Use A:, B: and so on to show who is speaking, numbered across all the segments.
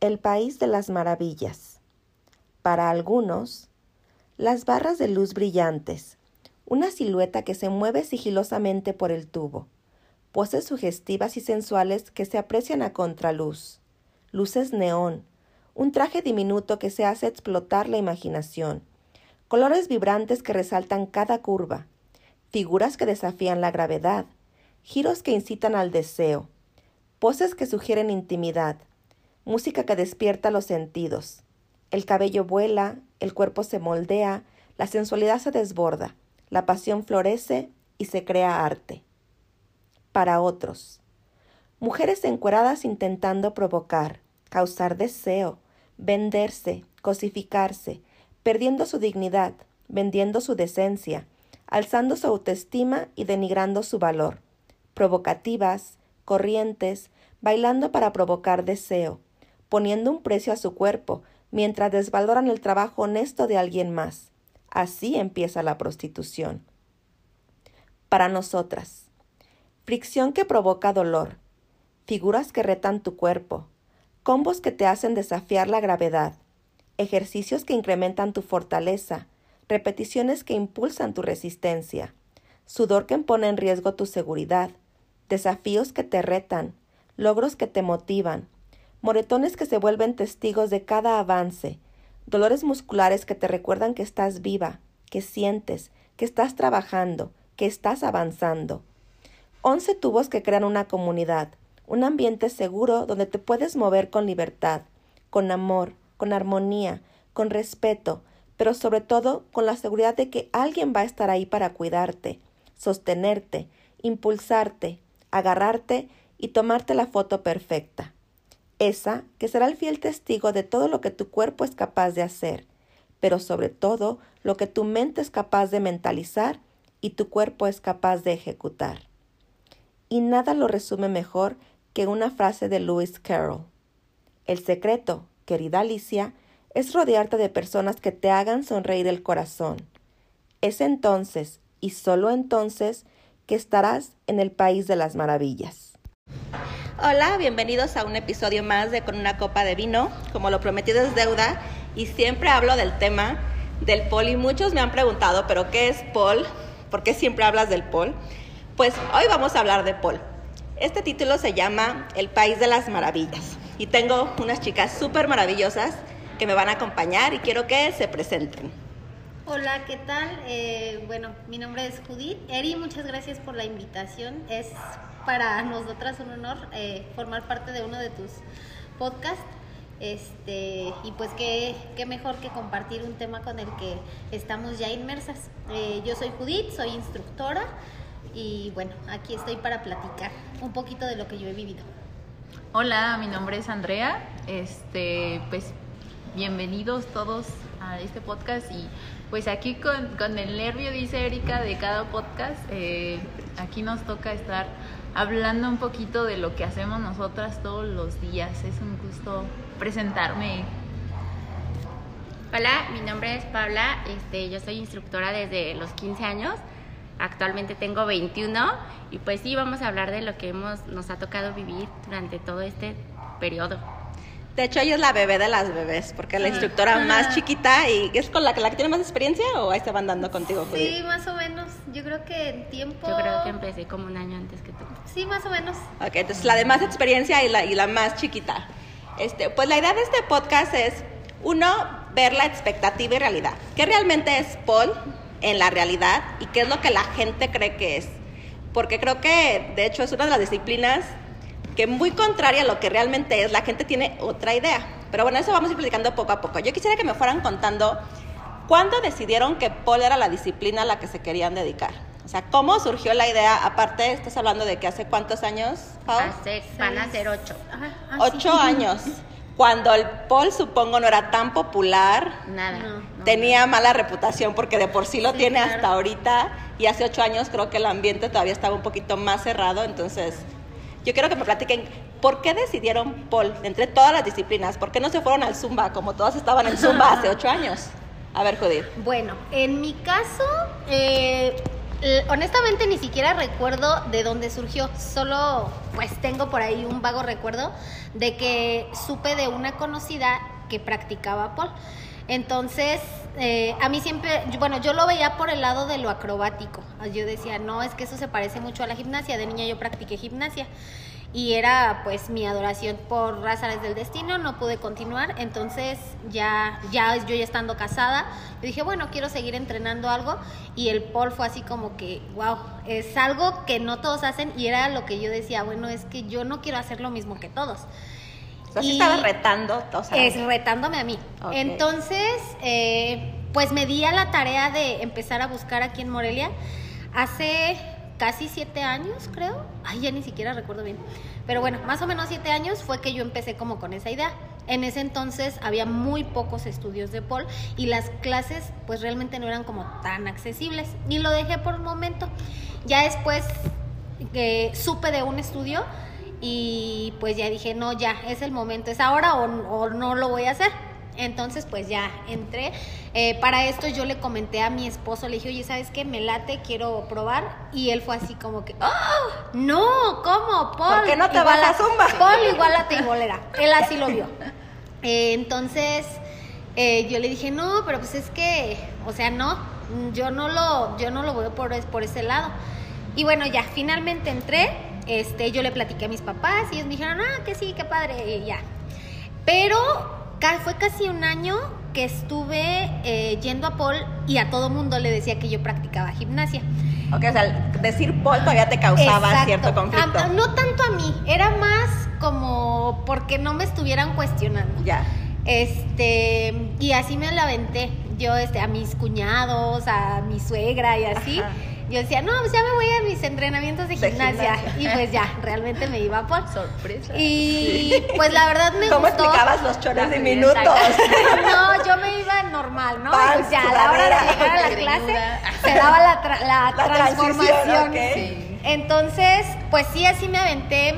A: El país de las maravillas. Para algunos, las barras de luz brillantes, una silueta que se mueve sigilosamente por el tubo, poses sugestivas y sensuales que se aprecian a contraluz, luces neón, un traje diminuto que se hace explotar la imaginación, colores vibrantes que resaltan cada curva, figuras que desafían la gravedad, giros que incitan al deseo, poses que sugieren intimidad, música que despierta los sentidos. El cabello vuela, el cuerpo se moldea, la sensualidad se desborda, la pasión florece y se crea arte. Para otros, mujeres encueradas intentando provocar, causar deseo, venderse, cosificarse, perdiendo su dignidad, vendiendo su decencia, alzando su autoestima y denigrando su valor, provocativas, corrientes, bailando para provocar deseo, poniendo un precio a su cuerpo, mientras desvaloran el trabajo honesto de alguien más. Así empieza la prostitución. Para nosotras, fricción que provoca dolor, figuras que retan tu cuerpo, combos que te hacen desafiar la gravedad, ejercicios que incrementan tu fortaleza, repeticiones que impulsan tu resistencia, sudor que pone en riesgo tu seguridad, desafíos que te retan, logros que te motivan, moretones que se vuelven testigos de cada avance, dolores musculares que te recuerdan que estás viva, que sientes, que estás trabajando, que estás avanzando. Once tubos que crean una comunidad, un ambiente seguro donde te puedes mover con libertad, con amor, con armonía, con respeto, pero sobre todo con la seguridad de que alguien va a estar ahí para cuidarte, sostenerte, impulsarte, agarrarte y tomarte la foto perfecta. Esa que será el fiel testigo de todo lo que tu cuerpo es capaz de hacer, pero sobre todo lo que tu mente es capaz de mentalizar y tu cuerpo es capaz de ejecutar. Y nada lo resume mejor que una frase de Lewis Carroll. El secreto, querida Alicia, es rodearte de personas que te hagan sonreír el corazón. Es entonces, y solo entonces, que estarás en el país de las maravillas.
B: Hola, bienvenidos a un episodio más de Con una copa de vino. Como lo prometido es deuda y siempre hablo del tema del pol y muchos me han preguntado, pero ¿qué es pol? ¿Por qué siempre hablas del pol? Pues hoy vamos a hablar de pol. Este título se llama El País de las Maravillas y tengo unas chicas súper maravillosas que me van a acompañar y quiero que se presenten.
C: Hola, ¿qué tal? Eh, bueno, mi nombre es Judith. Eri, muchas gracias por la invitación. Es para nosotras un honor eh, formar parte de uno de tus podcasts. Este, y pues qué, qué mejor que compartir un tema con el que estamos ya inmersas. Eh, yo soy Judith, soy instructora y bueno, aquí estoy para platicar un poquito de lo que yo he vivido.
D: Hola, mi nombre es Andrea. Este, pues bienvenidos todos a este podcast y pues aquí con, con el nervio, dice Erika, de cada podcast, eh, aquí nos toca estar hablando un poquito de lo que hacemos nosotras todos los días. Es un gusto presentarme.
E: Hola, mi nombre es Paula, este, yo soy instructora desde los 15 años, actualmente tengo 21 y pues sí, vamos a hablar de lo que hemos, nos ha tocado vivir durante todo este periodo.
B: De hecho, ella es la bebé de las bebés, porque es la instructora más chiquita y es con la, la que tiene más experiencia o ahí se van dando contigo.
C: Sí, Judith? más o menos. Yo creo que en tiempo...
E: Yo creo que empecé como un año antes que tú.
C: Sí, más o menos.
B: Ok, entonces la de más experiencia y la, y la más chiquita. Este, pues la idea de este podcast es, uno, ver la expectativa y realidad. ¿Qué realmente es Paul en la realidad y qué es lo que la gente cree que es? Porque creo que, de hecho, es una de las disciplinas que muy contraria a lo que realmente es, la gente tiene otra idea. Pero bueno, eso vamos a ir platicando poco a poco. Yo quisiera que me fueran contando cuándo decidieron que Paul era la disciplina a la que se querían dedicar. O sea, ¿cómo surgió la idea? Aparte, estás hablando de que hace cuántos años, Paul?
E: Hace, van a ser ocho.
C: Ajá, ah,
B: ocho
C: sí.
B: años. Cuando el Paul, supongo, no era tan popular.
E: Nada.
C: No.
E: no,
B: Tenía mala reputación porque de por sí lo
C: Sí,
B: tiene
C: claro.
B: hasta ahorita. Y hace ocho años creo que el ambiente todavía estaba un poquito más cerrado. Entonces, yo quiero que me platiquen por qué decidieron Paul entre todas las disciplinas. ¿Por qué no se fueron al Zumba como todas estaban en Zumba hace ocho años? A ver, Judith.
C: Bueno, en mi caso, eh, Honestamente ni siquiera recuerdo de dónde surgió, solo pues tengo por ahí un vago recuerdo de que supe de una conocida que practicaba pole. Entonces, eh, a mí siempre, bueno, yo lo veía por el lado de lo acrobático. Yo decía, no, es que eso se parece mucho a la gimnasia. De niña yo practiqué gimnasia y era pues mi adoración por razones del destino, no pude continuar, entonces ya, ya yo ya estando casada, yo dije, bueno, quiero seguir entrenando algo y el pole fue así como que, wow, es algo que no todos hacen y era lo que yo decía, bueno, es que yo no quiero hacer lo mismo que todos.
B: Sea, sí
C: Y-
B: estabas retando, o sea,
C: Es retándome a mí. Entonces, eh, pues me di a la tarea de empezar a buscar aquí en Morelia hace casi siete años, creo. Ay, ya ni siquiera recuerdo bien. Pero bueno, más o menos siete años fue que yo empecé como con esa idea. En ese entonces había muy pocos estudios de pole y las clases pues realmente no eran como tan accesibles. Y lo dejé por un momento. Ya después que supe de un estudio y pues ya dije, no, ya, es el momento, es ahora o, o no lo voy a hacer. Entonces pues ya entré. Eh, para esto yo le comenté a mi esposo, le dije, oye, ¿sabes qué? Me late, quiero probar. Y él fue así como que, ¡oh! No, ¿cómo? Paul,
B: ¿Por qué no te vas a Zumba?
C: Paul igual a teibolera. Él así lo vio. Eh, entonces eh, yo le dije, no, pero pues es que, o sea, no, yo no lo, yo no lo veo por ese lado. Y bueno, ya, finalmente entré, este, yo le platiqué a mis papás y ellos me dijeron, ah, que sí, qué padre, y ya. Pero fue casi un año que estuve eh, yendo a Paul y a todo mundo le decía que yo practicaba gimnasia.
B: ok, o sea, decir Paul todavía te causaba
C: Exacto.
B: cierto conflicto.
C: Ah, no tanto a mí, era más como porque no me estuvieran cuestionando.
B: Ya.
C: Este, y así me la aventé. Yo, este, a mis cuñados, a mi suegra y así.
B: Ajá.
C: Yo decía, no, pues ya me voy a mis entrenamientos de
B: De
C: gimnasia.
B: gimnasia.
C: Y pues ya, realmente me iba por.
D: Sorpresa.
C: Y pues la verdad me
B: ¿Cómo
C: gustó.
B: explicabas los chores
D: La
B: diminutos?
C: No, yo me iba normal, ¿no? Pues ya, a la hora de llegar a la clase, se daba la, tra- la
B: La
C: transformación.
D: Sí.
C: Entonces, pues sí, así me aventé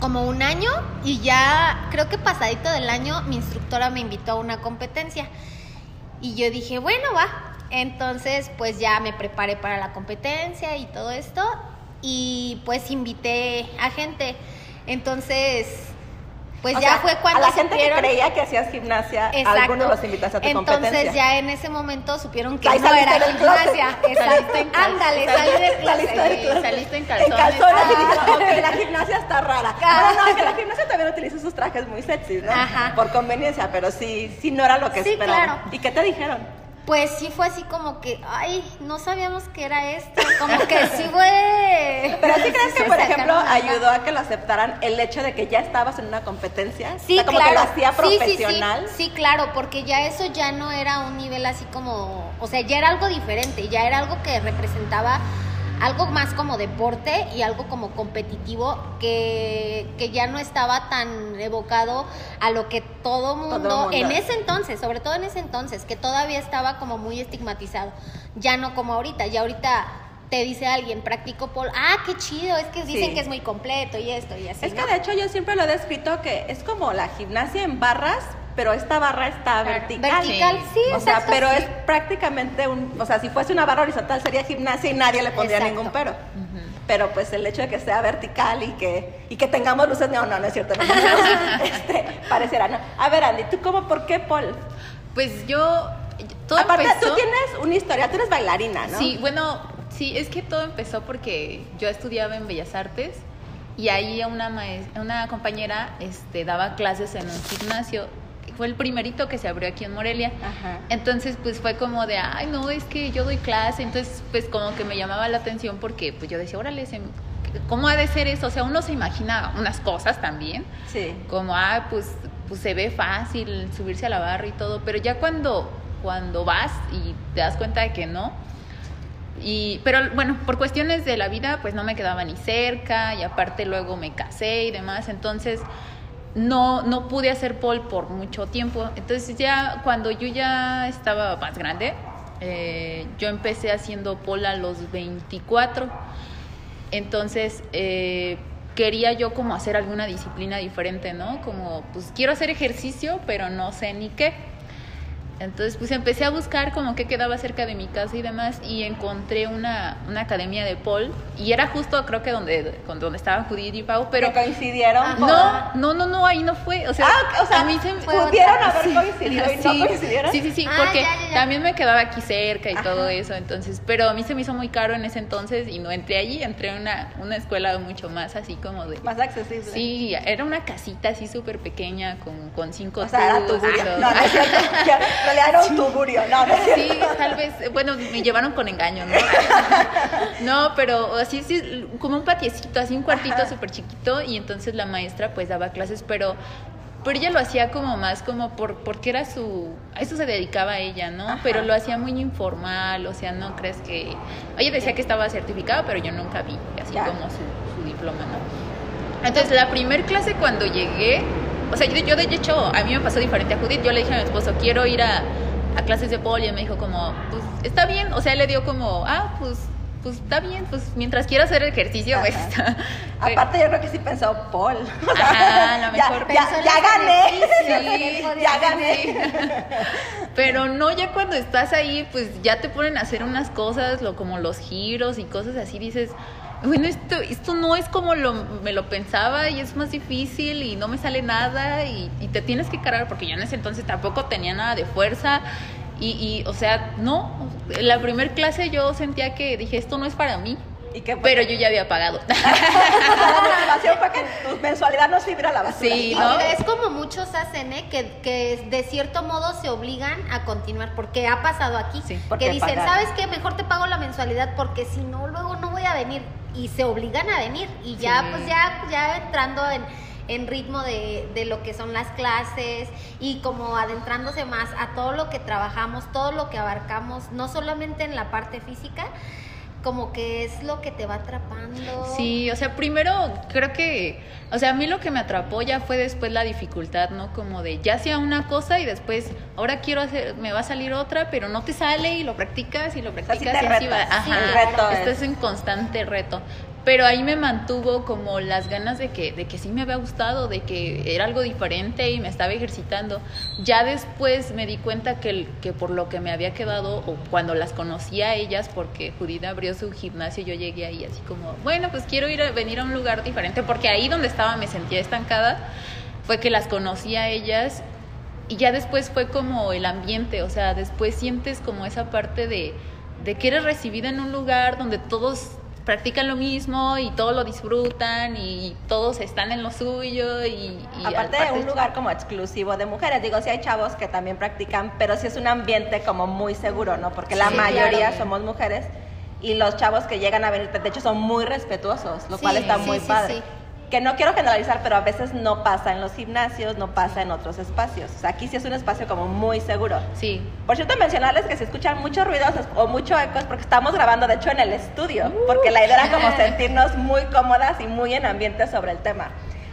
C: como un año y ya creo que pasadito del año mi instructora me invitó a una competencia. Y yo dije, bueno, va. Entonces, pues ya me preparé para la competencia y todo esto. Y pues invité a gente. Entonces, pues
B: O
C: ya
B: sea,
C: fue cuando
B: a la gente que creía que hacías gimnasia,
C: Exacto.
B: algunos los invitaste a tu
C: Entonces
B: competencia.
C: ya en ese momento supieron que
B: Ahí
C: no era gimnasia.
D: Saliste
C: Exacto.
D: en calzones.
C: Ándale, salí de
B: Saliste
C: clase.
D: saliste en
B: En
D: calzones.
B: calzones y
C: Ah.
B: ok, la gimnasia está rara.
C: Ah.
B: Bueno, no, que la gimnasia también utiliza sus trajes muy sexy, ¿no?
C: Ajá.
B: Por conveniencia, pero sí, sí no era lo que
C: Sí,
B: esperaban.
C: claro.
B: ¿Y qué te dijeron?
C: Pues sí fue así como que, ay, no sabíamos que era esto. Como que sí fue.
B: Pero sí crees que, por ejemplo, ayudó a que lo aceptaran el hecho de que ya estabas en una competencia.
C: Sí,
B: o sea, como
C: claro.
B: que lo hacía
C: Sí, sí, sí.
B: profesional.
C: Sí, claro, porque ya eso ya no era un nivel así como, o sea, ya era algo diferente, ya era algo que representaba algo más como deporte y algo como competitivo que, que ya no estaba tan evocado a lo que todo mundo,
B: mundo.
C: en ese entonces, sobre todo en ese entonces, que todavía estaba como muy estigmatizado, ya no como ahorita, ya ahorita te dice alguien, practico pol, ah, qué chido, es que dicen
B: Sí.
C: que es muy completo y esto y así.
B: Es que de hecho yo siempre lo he descrito que es como la gimnasia en barras, pero esta barra está
D: Claro.
B: vertical.
C: Vertical, sí,
B: O sea,
C: exacto,
B: pero
C: sí.
B: es prácticamente un, o sea, si fuese una barra horizontal sería gimnasia y nadie le pondría
C: Exacto.
B: ningún pero. Pero pues el hecho de que sea vertical y que, y que tengamos luces, no, no, no es cierto, no, no, este, pareciera, no. A ver, Andy, ¿tú cómo, por qué Paul?
D: Pues yo, todo
B: Aparte,
D: empezó...
B: tú tienes una historia, tú eres bailarina, ¿no?
D: Sí, bueno, sí, es que todo empezó porque yo estudiaba en Bellas Artes y ahí una, una compañera este, daba clases en un gimnasio. Fue el primerito que se abrió aquí en Morelia.
B: Ajá.
D: Entonces, pues fue como de, ay, no, es que yo doy clase. Entonces, pues como que me llamaba la atención porque pues yo decía, órale, se- ¿cómo ha de ser eso? O sea, uno se imagina unas cosas también
B: Sí.
D: como ah pues pues se ve fácil subirse a la barra y todo pero ya cuando cuando vas y te das cuenta de que no y pero bueno por cuestiones de la vida pues no me quedaba ni cerca y aparte luego me casé y demás entonces no no pude hacer pole por mucho tiempo entonces ya cuando yo ya estaba más grande eh, yo empecé haciendo pole a los 24 entonces, eh, quería yo como hacer alguna disciplina diferente, ¿no? Como, pues quiero hacer ejercicio, pero no sé ni qué. Entonces, pues empecé a buscar como que quedaba cerca de mi casa y demás y encontré una, una academia de Paul y era justo creo que donde, con- donde estaban Judith y Pau, pero
B: que coincidieron
D: no, no, no, no, ahí no fue, o sea,
B: Ah, o sea,
D: a mí se me-
B: pudieron haber
D: Sí.
B: coincidido y no
D: Sí,
B: coincidieron.
D: Sí, sí, sí,
C: Ah,
D: porque
C: ya, ya, ya.
D: también me quedaba aquí cerca y
B: Ajá.
D: todo eso, entonces, pero a mí se me hizo muy caro en ese entonces y no entré allí, entré en una, una escuela mucho más así como de...
B: Más accesible.
D: Sí, era una casita así súper pequeña con, con cinco
B: O sea, era
D: tubos todo.
B: No, no era un tugurio. No, no es cierto.
D: Sí, tal vez, bueno, me llevaron con engaño, ¿no? No, pero así, sí, como un patiecito, así un cuartito súper chiquito y entonces la maestra pues daba clases, pero, pero ella lo hacía como más como por, porque era su, a eso se dedicaba ella, ¿no?
B: Ajá.
D: Pero lo hacía muy informal, o sea, no crees que, ella decía que estaba certificada, pero yo nunca vi así
B: Ya.
D: como su, su diploma, ¿no? Entonces la primer clase cuando llegué, o sea, yo, yo de hecho, a mí me pasó diferente a Judith, yo le dije a mi esposo, quiero ir a, a clases de poli, y me dijo como, pues está bien, o sea, él le dio como, ah, pues, pues está bien, pues mientras quiera hacer ejercicio, pues está.
B: Aparte, yo creo que sí pensó Paul. O sea,
D: Ajá, lo mejor
B: Ya,
C: pensó
B: ya gané. Sí, ya gané.
D: Pero no, ya cuando estás ahí, pues ya te ponen a hacer unas cosas, lo, como los giros y cosas así, dices, bueno, esto, esto no es como lo, me lo pensaba y es más difícil y no me sale nada y, y te tienes que cargar porque yo en ese entonces tampoco tenía nada de fuerza y, y o sea, no, en la primer clase yo sentía que dije, esto no es para mí,
B: ¿Y qué fue?
D: pero yo ya había pagado.
B: Que tu mensualidad no se iba a la basura.
D: Sí.
C: Es como muchos hacen, ¿eh? que, que de cierto modo se obligan a continuar, porque ha pasado aquí,
D: Sí,
B: porque
C: que dicen,
B: pagar.
C: ¿sabes qué? Mejor te pago la mensualidad porque si no, luego no voy a venir. Y se obligan a venir. Y ya,
D: Sí.
C: pues ya, ya entrando en, en ritmo de, de lo que son las clases y como adentrándose más a todo lo que trabajamos, todo lo que abarcamos, no solamente en la parte física, como que es lo que te va atrapando.
D: Sí, o sea, primero creo que, o sea, a mí lo que me atrapó ya fue después la dificultad, ¿no? Como de ya hacía una cosa y después ahora quiero hacer, me va a salir otra, pero no te sale y lo practicas y lo
B: sí
D: practicas y así va. Ajá,
B: El reto es-
D: estás en constante reto. Pero ahí me mantuvo como las ganas de que, de que sí me había gustado, de que era algo diferente y me estaba ejercitando. Ya después me di cuenta que, que por lo que me había quedado, o cuando las conocí a ellas, porque Judith abrió su gimnasio, yo llegué ahí así como, bueno, pues quiero ir a venir a un lugar diferente, porque ahí donde estaba me sentía estancada, fue que las conocí a ellas y ya después fue como el ambiente, o sea, después sientes como esa parte de, de que eres recibida en un lugar donde todos practican lo mismo y todos lo disfrutan y todos están en lo suyo y, y
B: Aparte de un lugar como exclusivo de mujeres, digo, sí hay chavos que también practican, pero sí es un ambiente como muy seguro, ¿no? Porque la
C: Sí,
B: mayoría
C: claro.
B: somos mujeres y los chavos que llegan a venir, de hecho, son muy respetuosos, lo
C: Sí,
B: cual está muy
C: sí,
B: padre. Que no quiero generalizar, pero a veces no pasa en los gimnasios, no pasa en otros espacios. O sea, aquí sí es un espacio como muy seguro.
D: Sí,
B: Por cierto, mencionarles que si escuchan muchos ruidos o mucho ecos, porque estamos grabando, de hecho, en el estudio, porque la idea era como sentirnos muy cómodas y muy en ambiente sobre el tema.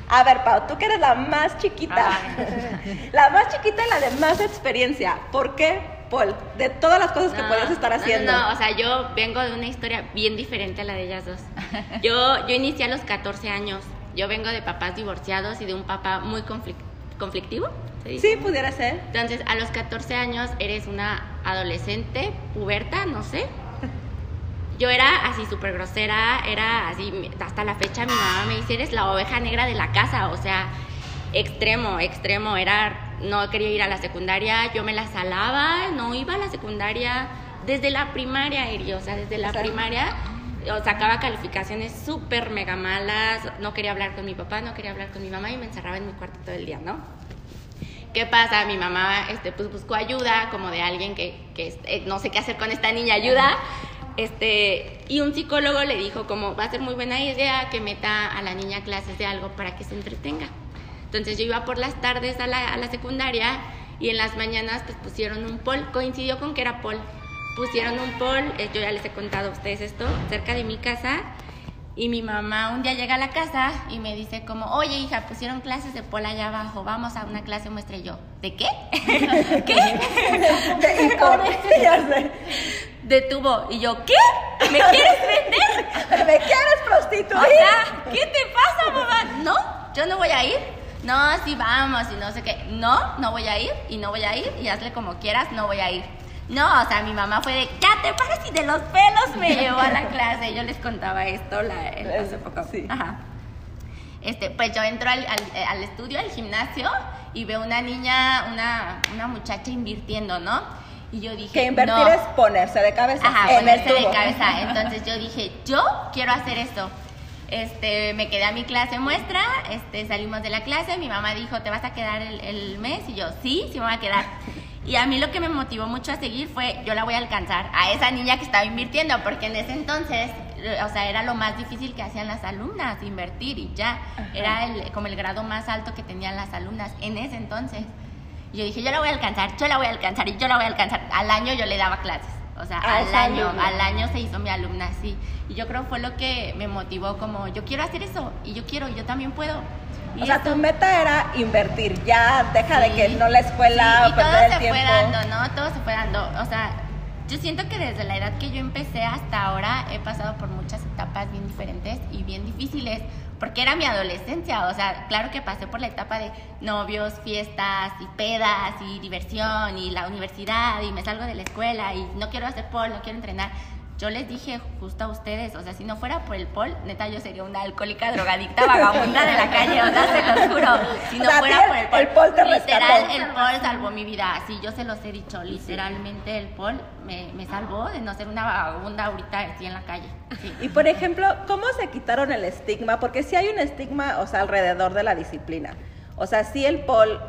B: A ver, Pau, tú que eres la más chiquita, la más chiquita y la de más experiencia, ¿por qué, Paul? De todas las cosas que puedes estar
E: no, no,
B: haciendo.
E: No, o sea, yo vengo de una historia bien diferente a la de ellas dos. Yo, yo inicié a los 14 años. Yo vengo de papás divorciados y de un papá muy conflic- conflictivo.
B: Sí, pudiera ser.
E: Entonces, a los 14 años eres una adolescente, puberta, no sé. Yo era así súper grosera, era así, hasta la fecha mi mamá me dice, eres la oveja negra de la casa, o sea, extremo, extremo, era, no quería ir a la secundaria, yo me la salaba, no iba a la secundaria desde la primaria, Eri, o sea, desde la
B: O sea,
E: primaria o sacaba calificaciones súper mega malas, no quería hablar con mi papá, no quería hablar con mi mamá y me encerraba en mi cuarto todo el día, ¿no? ¿Qué pasa? Mi mamá este, pues buscó ayuda como de alguien que, que eh, no sé qué hacer con esta niña, ayuda. Este, y un psicólogo le dijo como va a ser muy buena idea que meta a la niña a clases de algo para que se entretenga. Entonces yo iba por las tardes a la, a la secundaria y en las mañanas pues pusieron un pol, coincidió con que era pol. Pusieron un pol, eh, yo ya les he contado a ustedes esto, cerca de mi casa y mi mamá un día llega a la casa y me dice como, oye hija, pusieron clases de pol allá abajo, vamos a una clase muestra yo, ¿de qué? ¿Qué?
B: Sé.
E: De tubo. Y yo, ¿qué? ¿Me quieres vender?
B: ¿Me quieres prostituir?
E: O sea, ¿qué te pasa, mamá? No, yo no voy a ir. no, sí vamos y no sé qué. No, no voy a ir y no voy a ir y hazle como quieras, no voy a ir. No, o sea, mi mamá fue de, ya te pares y de los pelos me llevó a la clase. Yo les contaba esto la, hace poco.
A: Sí.
E: Ajá. Este, pues yo entro al, al, al estudio, al gimnasio, y veo una niña, una, una muchacha invirtiendo, ¿no? Y yo dije,
B: Que invertir
E: no.
B: es ponerse de cabeza
E: Ajá,
B: en el
E: ponerse de cabeza. Entonces yo dije, yo quiero hacer esto. Este, me quedé a mi clase muestra, este, salimos de la clase, mi mamá dijo, ¿te vas a quedar el, el mes? Y yo, sí, sí me voy a quedar. Y a mí lo que me motivó mucho a seguir fue, yo la voy a alcanzar a esa niña que estaba invirtiendo, porque en ese entonces, o sea, era lo más difícil que hacían las alumnas, invertir y ya. Era el, como el grado más alto que tenían las alumnas en ese entonces. Y yo dije, yo la voy a alcanzar, yo la voy a alcanzar y yo la voy a alcanzar. Al año yo le daba clases. O sea,
B: A
E: al año,
B: alumna.
E: al año se hizo mi alumna así. Y yo creo fue lo que me motivó como, yo quiero hacer eso y yo quiero, yo también puedo. Y
B: O sea,
E: esto-
B: tu meta era invertir, ya deja de que no la escuela,
E: Sí, y todo
B: el
E: se
B: tiempo.
E: fue dando, ¿no? Todo se fue dando. O sea, yo siento que desde la edad que yo empecé hasta ahora he pasado por muchas etapas bien diferentes y bien difíciles, porque era mi adolescencia. O sea, claro que pasé por la etapa de novios, fiestas y pedas y diversión y la universidad y me salgo de la escuela y no quiero hacer pol, no quiero entrenar. Yo les dije justo a ustedes, o sea, si no fuera por el pol, neta yo sería una alcohólica, drogadicta, vagabunda de la calle, o sea, se los juro. Si no
B: O sea,
E: fuera por el pol,
B: el pol te
E: literal,
B: rescató.
E: el Paul salvó mi vida, así yo se los he dicho, literalmente el Paul me, me salvó de no ser una vagabunda ahorita así en la calle. Sí.
B: Y por ejemplo, ¿cómo se quitaron el estigma? Porque sí hay un estigma, o sea, alrededor de la disciplina. O sea, sí el pol,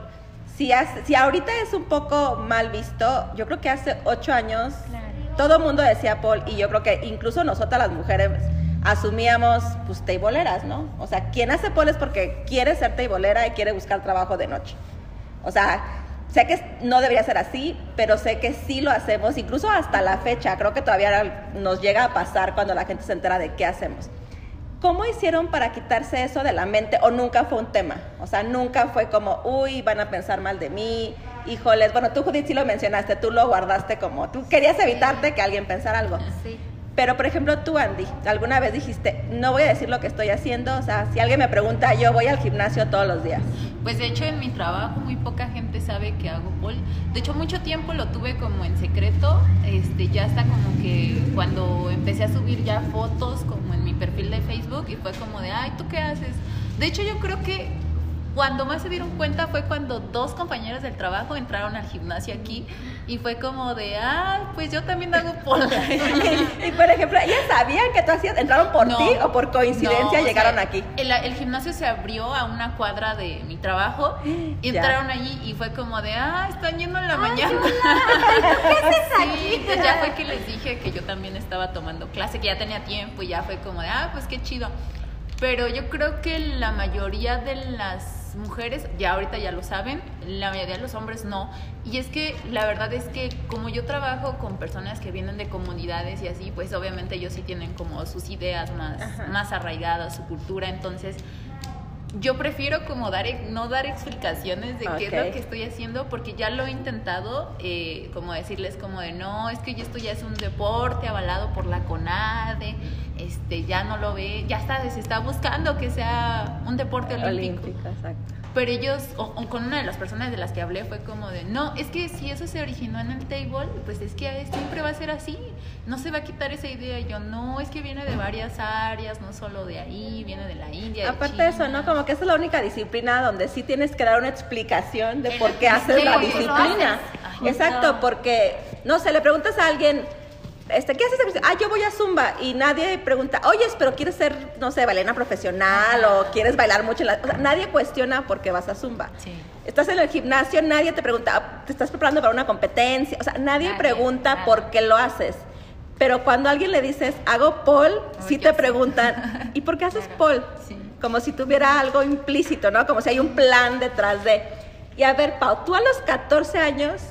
B: si, hace- si ahorita es un poco mal visto, yo creo que hace ocho años
E: Claro.
B: Todo el mundo decía pol y yo creo que incluso nosotras las mujeres asumíamos pues teiboleras, ¿no? O sea, quien hace pol es porque quiere ser teibolera y quiere buscar trabajo de noche. O sea, sé que no debería ser así, pero sé que sí lo hacemos, incluso hasta la fecha. Creo que todavía nos llega a pasar cuando la gente se entera de qué hacemos. ¿Cómo hicieron para quitarse eso de la mente o nunca fue un tema? O sea, nunca fue como, uy, van a pensar mal de mí, híjoles. Bueno, tú, Judith, sí lo mencionaste, tú lo guardaste como, tú querías evitarte que alguien pensara algo.
E: Sí.
B: Pero, por ejemplo, tú, Andy, alguna vez dijiste, no voy a decir lo que estoy haciendo. O sea, si alguien me pregunta, yo voy al gimnasio todos los días.
D: Pues de hecho en mi trabajo muy poca gente sabe que hago pole. De hecho mucho tiempo lo tuve como en secreto. Este, ya hasta como que cuando empecé a subir ya fotos como en mi perfil de Facebook y fue como de, ay, ¿tú qué haces? De hecho yo creo que cuando más se dieron cuenta fue cuando dos compañeros del trabajo entraron al gimnasio aquí y fue como de, ah, pues yo también hago pole.
B: y, por ejemplo, ¿ellas sabían que tú hacías, entraron por
D: No,
B: ti o por coincidencia
D: no, o
B: llegaron
D: sea,
B: aquí?
D: El, el gimnasio se abrió a una cuadra de mi trabajo y entraron allí y fue como de, ah, están yendo en la mañana. Sí, pues ya fue que les dije que yo también estaba tomando clase, que ya tenía tiempo y ya fue como de, ah, pues qué chido. Pero yo creo que la mayoría de las mujeres, ya ahorita ya lo saben, la mayoría de los hombres no. Y es que la verdad es que como yo trabajo con personas que vienen de comunidades y así, pues obviamente ellos sí tienen como sus ideas más, más arraigadas, su cultura. Entonces yo prefiero como dar, no dar explicaciones de qué es lo que estoy haciendo porque ya lo he intentado, eh, como decirles como de no, es que esto ya es un deporte avalado por la CONADE, este, ya no lo ve, ya está, se está buscando que sea un deporte olímpico.
B: Olímpica, exacto.
D: Pero ellos, o, o con una de las personas de las que hablé fue como de, no, es que si eso se originó en el table, pues es que siempre va a ser así, no se va a quitar esa idea. Y yo, no, es que viene de varias áreas, no solo de ahí, viene de la India.
B: Aparte de eso,
D: China".
B: ¿no? Como que esa es la única disciplina donde sí tienes que dar una explicación de por qué haces la disciplina.
D: Ay,
B: Exacto, porque, no sé, le preguntas a alguien, este, ¿qué haces? Ah, yo voy a Zumba y nadie pregunta, oye, pero quieres ser, no sé, bailarina profesional o quieres bailar mucho en la... O sea, nadie cuestiona por qué vas a Zumba.
D: Sí.
B: Estás en el gimnasio, nadie te pregunta, "Ah, ¿te estás preparando para una competencia? O sea, nadie,
E: Nadie,
B: pregunta por qué lo haces. Pero cuando a alguien le dices, hago pole, sí
D: Oye,
B: te
D: sí.
B: preguntan, ¿y por qué haces
E: Claro.
B: pole?
D: Sí.
B: Como si tuviera algo implícito, ¿no? Como si hay un plan detrás de... Y a ver, Pau, tú a los 14 años,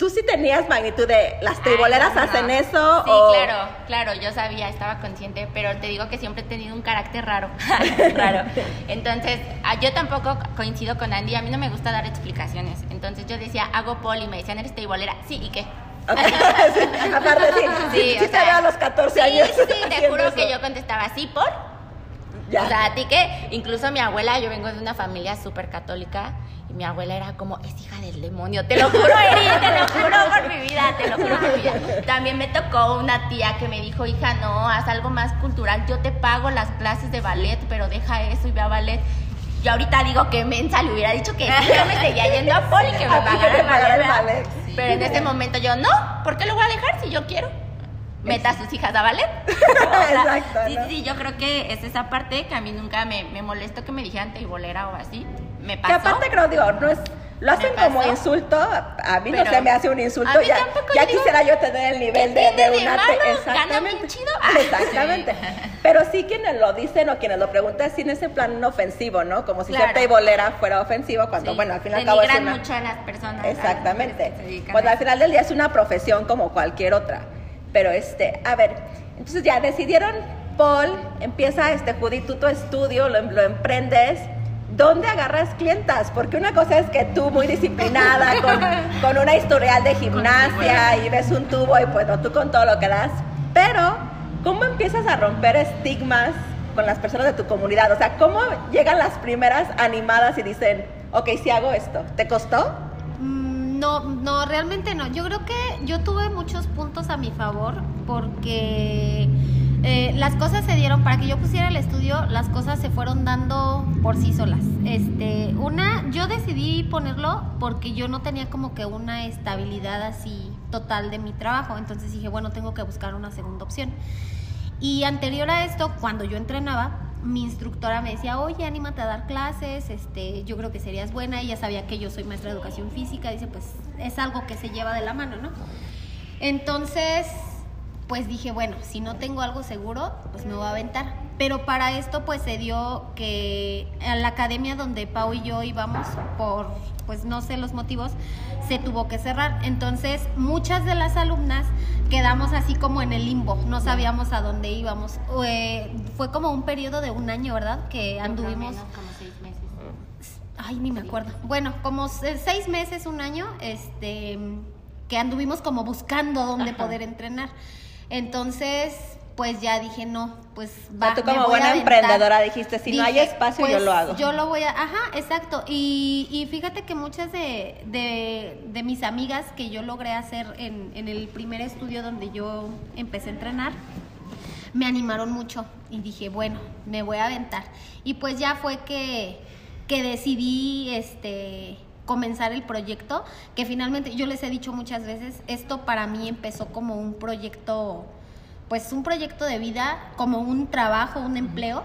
B: tú sí tenías magnitud de las teiboleras
E: Ay, no, no.
B: hacen eso
E: Sí,
B: o...
E: claro, claro, yo sabía, estaba consciente, pero te digo que siempre he tenido un carácter raro, raro. Entonces, ah, yo tampoco coincido con Andy, a mí no me gusta dar explicaciones. Entonces yo decía, hago poli, me decían, ¿eres teibolera? Sí, ¿y qué?
B: Ok, sí, aparte, sí, sí, sí
E: o
B: te veo a los 14
E: sí,
B: años
E: Sí, te
B: haciendo
E: juro que yo contestaba, ¿sí por?
B: Ya.
E: O sea, a ti que incluso mi abuela, yo vengo de una familia súper católica y mi abuela era como, es hija del demonio, te lo juro, Eri, te lo juro por mi vida, te lo juro por mi vida. También me tocó una tía que me dijo, hija, no, haz algo más cultural, yo te pago las clases de ballet, pero deja eso y ve a ballet. Yo ahorita digo que mensa le hubiera dicho que sí, yo me seguía yendo a poli que me pagara el ballet.
B: sí.
E: Pero en ese momento yo, no, ¿por qué lo voy a dejar si yo quiero? Meta a sus hijas a ballet. O sea,
B: Exacto,
E: sí,
B: ¿no?
E: sí, yo creo que es esa parte que a mí nunca me, me molestó que me dijeran teibolera o así. Me
B: Que
E: pasó.
B: aparte creo, digo, no es... Lo hacen como insulto, a mí no
E: Pero
B: se me hace un insulto, ya, ya
E: digo,
B: quisiera yo tener el nivel de,
E: ¿qué tiene
B: de
E: de
B: una...
E: malo?
B: te-
E: Gana bien chido. Ah,
B: Exactamente. Pero sí quienes lo dicen o quienes lo preguntan, sí en ese plan ofensivo, ¿no? Como si ser
E: Claro.
B: teibolera fuera ofensivo, cuando,
E: Sí,
B: bueno, al fin y al cabo es una...
E: mucho a las personas.
B: Exactamente.
E: las que a
B: al final del día es una profesión como cualquier otra. Pero este, a ver, entonces ya decidieron, Paul, empieza este Judith, tú tu estudio, lo, lo emprendes. ¿Dónde agarras clientas? Porque una cosa es que tú muy disciplinada, con, con una historial de gimnasia y ves un tubo y pues no, tú con todo lo que das. Pero, ¿cómo empiezas a romper estigmas con las personas de tu comunidad? O sea, ¿cómo llegan las primeras animadas y dicen, ok, si hago esto? ¿Te costó?
C: Mm, No, no, realmente no. Yo creo que yo tuve muchos puntos a mi favor porque eh, las cosas se dieron para que yo pusiera el estudio, las cosas se fueron dando por sí solas. Este, una, yo decidí ponerlo porque yo no tenía como que una estabilidad así total de mi trabajo, entonces dije, bueno, tengo que buscar una segunda opción. Y anterior a esto, cuando yo entrenaba, mi instructora me decía, oye, anímate a dar clases, este, yo creo que serías buena. Ella sabía que yo soy maestra de educación física, dice, pues es algo que se lleva de la mano, ¿no? Entonces, pues dije, bueno, si no tengo algo seguro, pues me voy a aventar. Pero para esto, pues se dio que a la academia donde Pau y yo íbamos, por, pues no sé los motivos, se tuvo que cerrar. Entonces, muchas de las alumnas quedamos así como en el limbo, no sabíamos a dónde íbamos. Eh, fue como un periodo de un año, ¿verdad? Que anduvimos
E: como seis meses.
C: ay, ni me acuerdo. Bueno, como se- seis meses, un año, este, que anduvimos como buscando dónde
B: Ajá.
C: poder entrenar. Entonces, pues ya dije, no, pues
B: O
C: va.
B: tú
C: me
B: como buena emprendedora dijiste, si no hay espacio, yo
C: pues,
B: lo hago.
C: Yo lo voy a, ajá, exacto. Y, y fíjate que muchas de, de, de mis amigas que yo logré hacer en, en el primer estudio donde yo empecé a entrenar, me animaron mucho y dije, bueno, me voy a aventar. Y pues ya fue que, que decidí este comenzar el proyecto, que finalmente yo les he dicho muchas veces, esto para mí empezó como un proyecto, pues un proyecto de vida, como un trabajo, un empleo.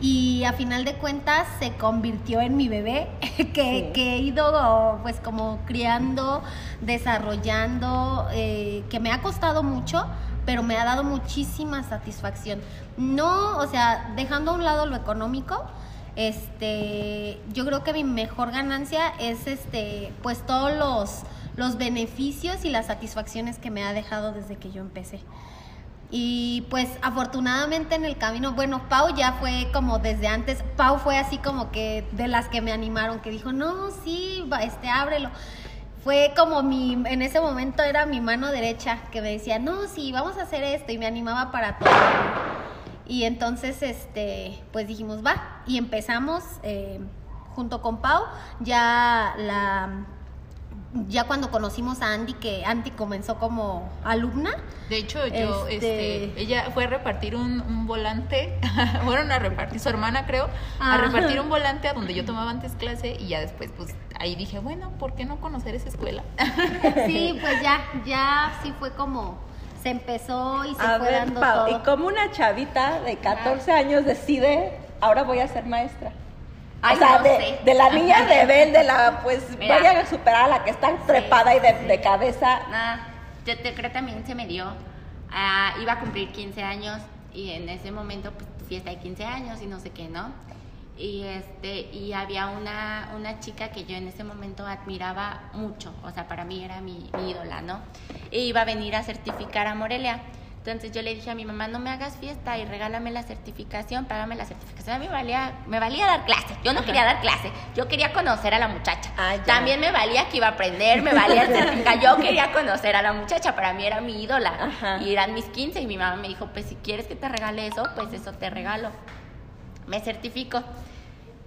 C: Y a final de cuentas se convirtió en mi bebé que,
B: Sí.
C: que he ido pues como criando, desarrollando, eh, que me ha costado mucho, pero me ha dado muchísima satisfacción. No, o sea, dejando a un lado lo económico, este, yo creo que mi mejor ganancia es este, pues todos los, los beneficios y las satisfacciones que me ha dejado desde que yo empecé. Y pues afortunadamente en el camino, bueno, Pau ya fue como desde antes, Pau fue así como que de las que me animaron, que dijo, no, sí, va, este, ábrelo. Fue como mi, en ese momento era mi mano derecha que me decía, no, sí, vamos a hacer esto y me animaba para todo. Y entonces, este, pues dijimos, va, y empezamos eh, junto con Pau, ya la, ya cuando conocimos a Andy, que Andy comenzó como alumna,
D: De hecho, yo,
C: Este-
D: este, ella fue a repartir un, un volante, fueron a repartir, su hermana creo, a
C: Ah.
D: repartir un volante a donde yo tomaba antes clase y ya después, pues ahí dije, bueno, ¿por qué no conocer esa escuela?
C: Sí, pues ya, ya sí fue como se empezó y se
B: A
C: fue
B: ver,
C: dando
B: Pau,
C: todo.
B: ¿y cómo una chavita de 14 años decide, ahora voy a ser maestra?
E: Ay,
B: o sea,
E: no
B: de,
E: sé.
B: de la niña rebelde, la pues
E: Mira.
B: voy a superar a la que está trepada y de, de cabeza.
E: Ah, yo te creo también se me dio. ah, iba a cumplir 15 años y en ese momento, pues tu fiesta de 15 años y no sé qué, ¿no? Y este y había una, una chica que yo en ese momento admiraba mucho, o sea, para mí era mi, mi ídola, ¿no? E iba a venir a certificar a Morelia. Entonces yo le dije a mi mamá, no me hagas fiesta y regálame la certificación, págame la certificación. A mí me valía, me valía dar clase, yo no quería dar clase, yo quería conocer a la muchacha.
B: Ah.
E: También me valía que iba a aprender, me valía el certificado. Yo quería conocer a la muchacha, para mí era mi ídola.
B: Ajá.
E: Y eran mis 15 y mi mamá me dijo, pues si quieres que te regale eso, pues eso te regalo. Me certifico.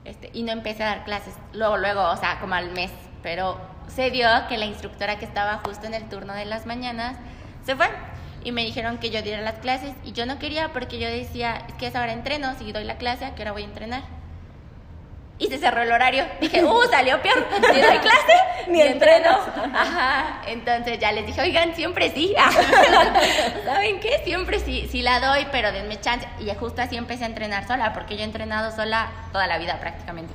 E: Este, y no empecé a dar clases. Luego, luego, o sea, como al mes. Pero se dio que la instructora que estaba justo en el turno de las mañanas se fue. Y me dijeron que yo diera las clases. Y yo no quería porque yo decía, es que es ahora entreno, si doy la clase, ¿a qué voy a entrenar? Y se cerró el horario. Dije, uh, salió peor. Ni doy clase, ni entreno. Ajá. Entonces ya les dije, oigan, siempre sí. ¿Saben qué? Siempre sí, sí la doy, pero denme chance. Y justo así empecé a entrenar sola, porque yo he entrenado sola toda la vida prácticamente.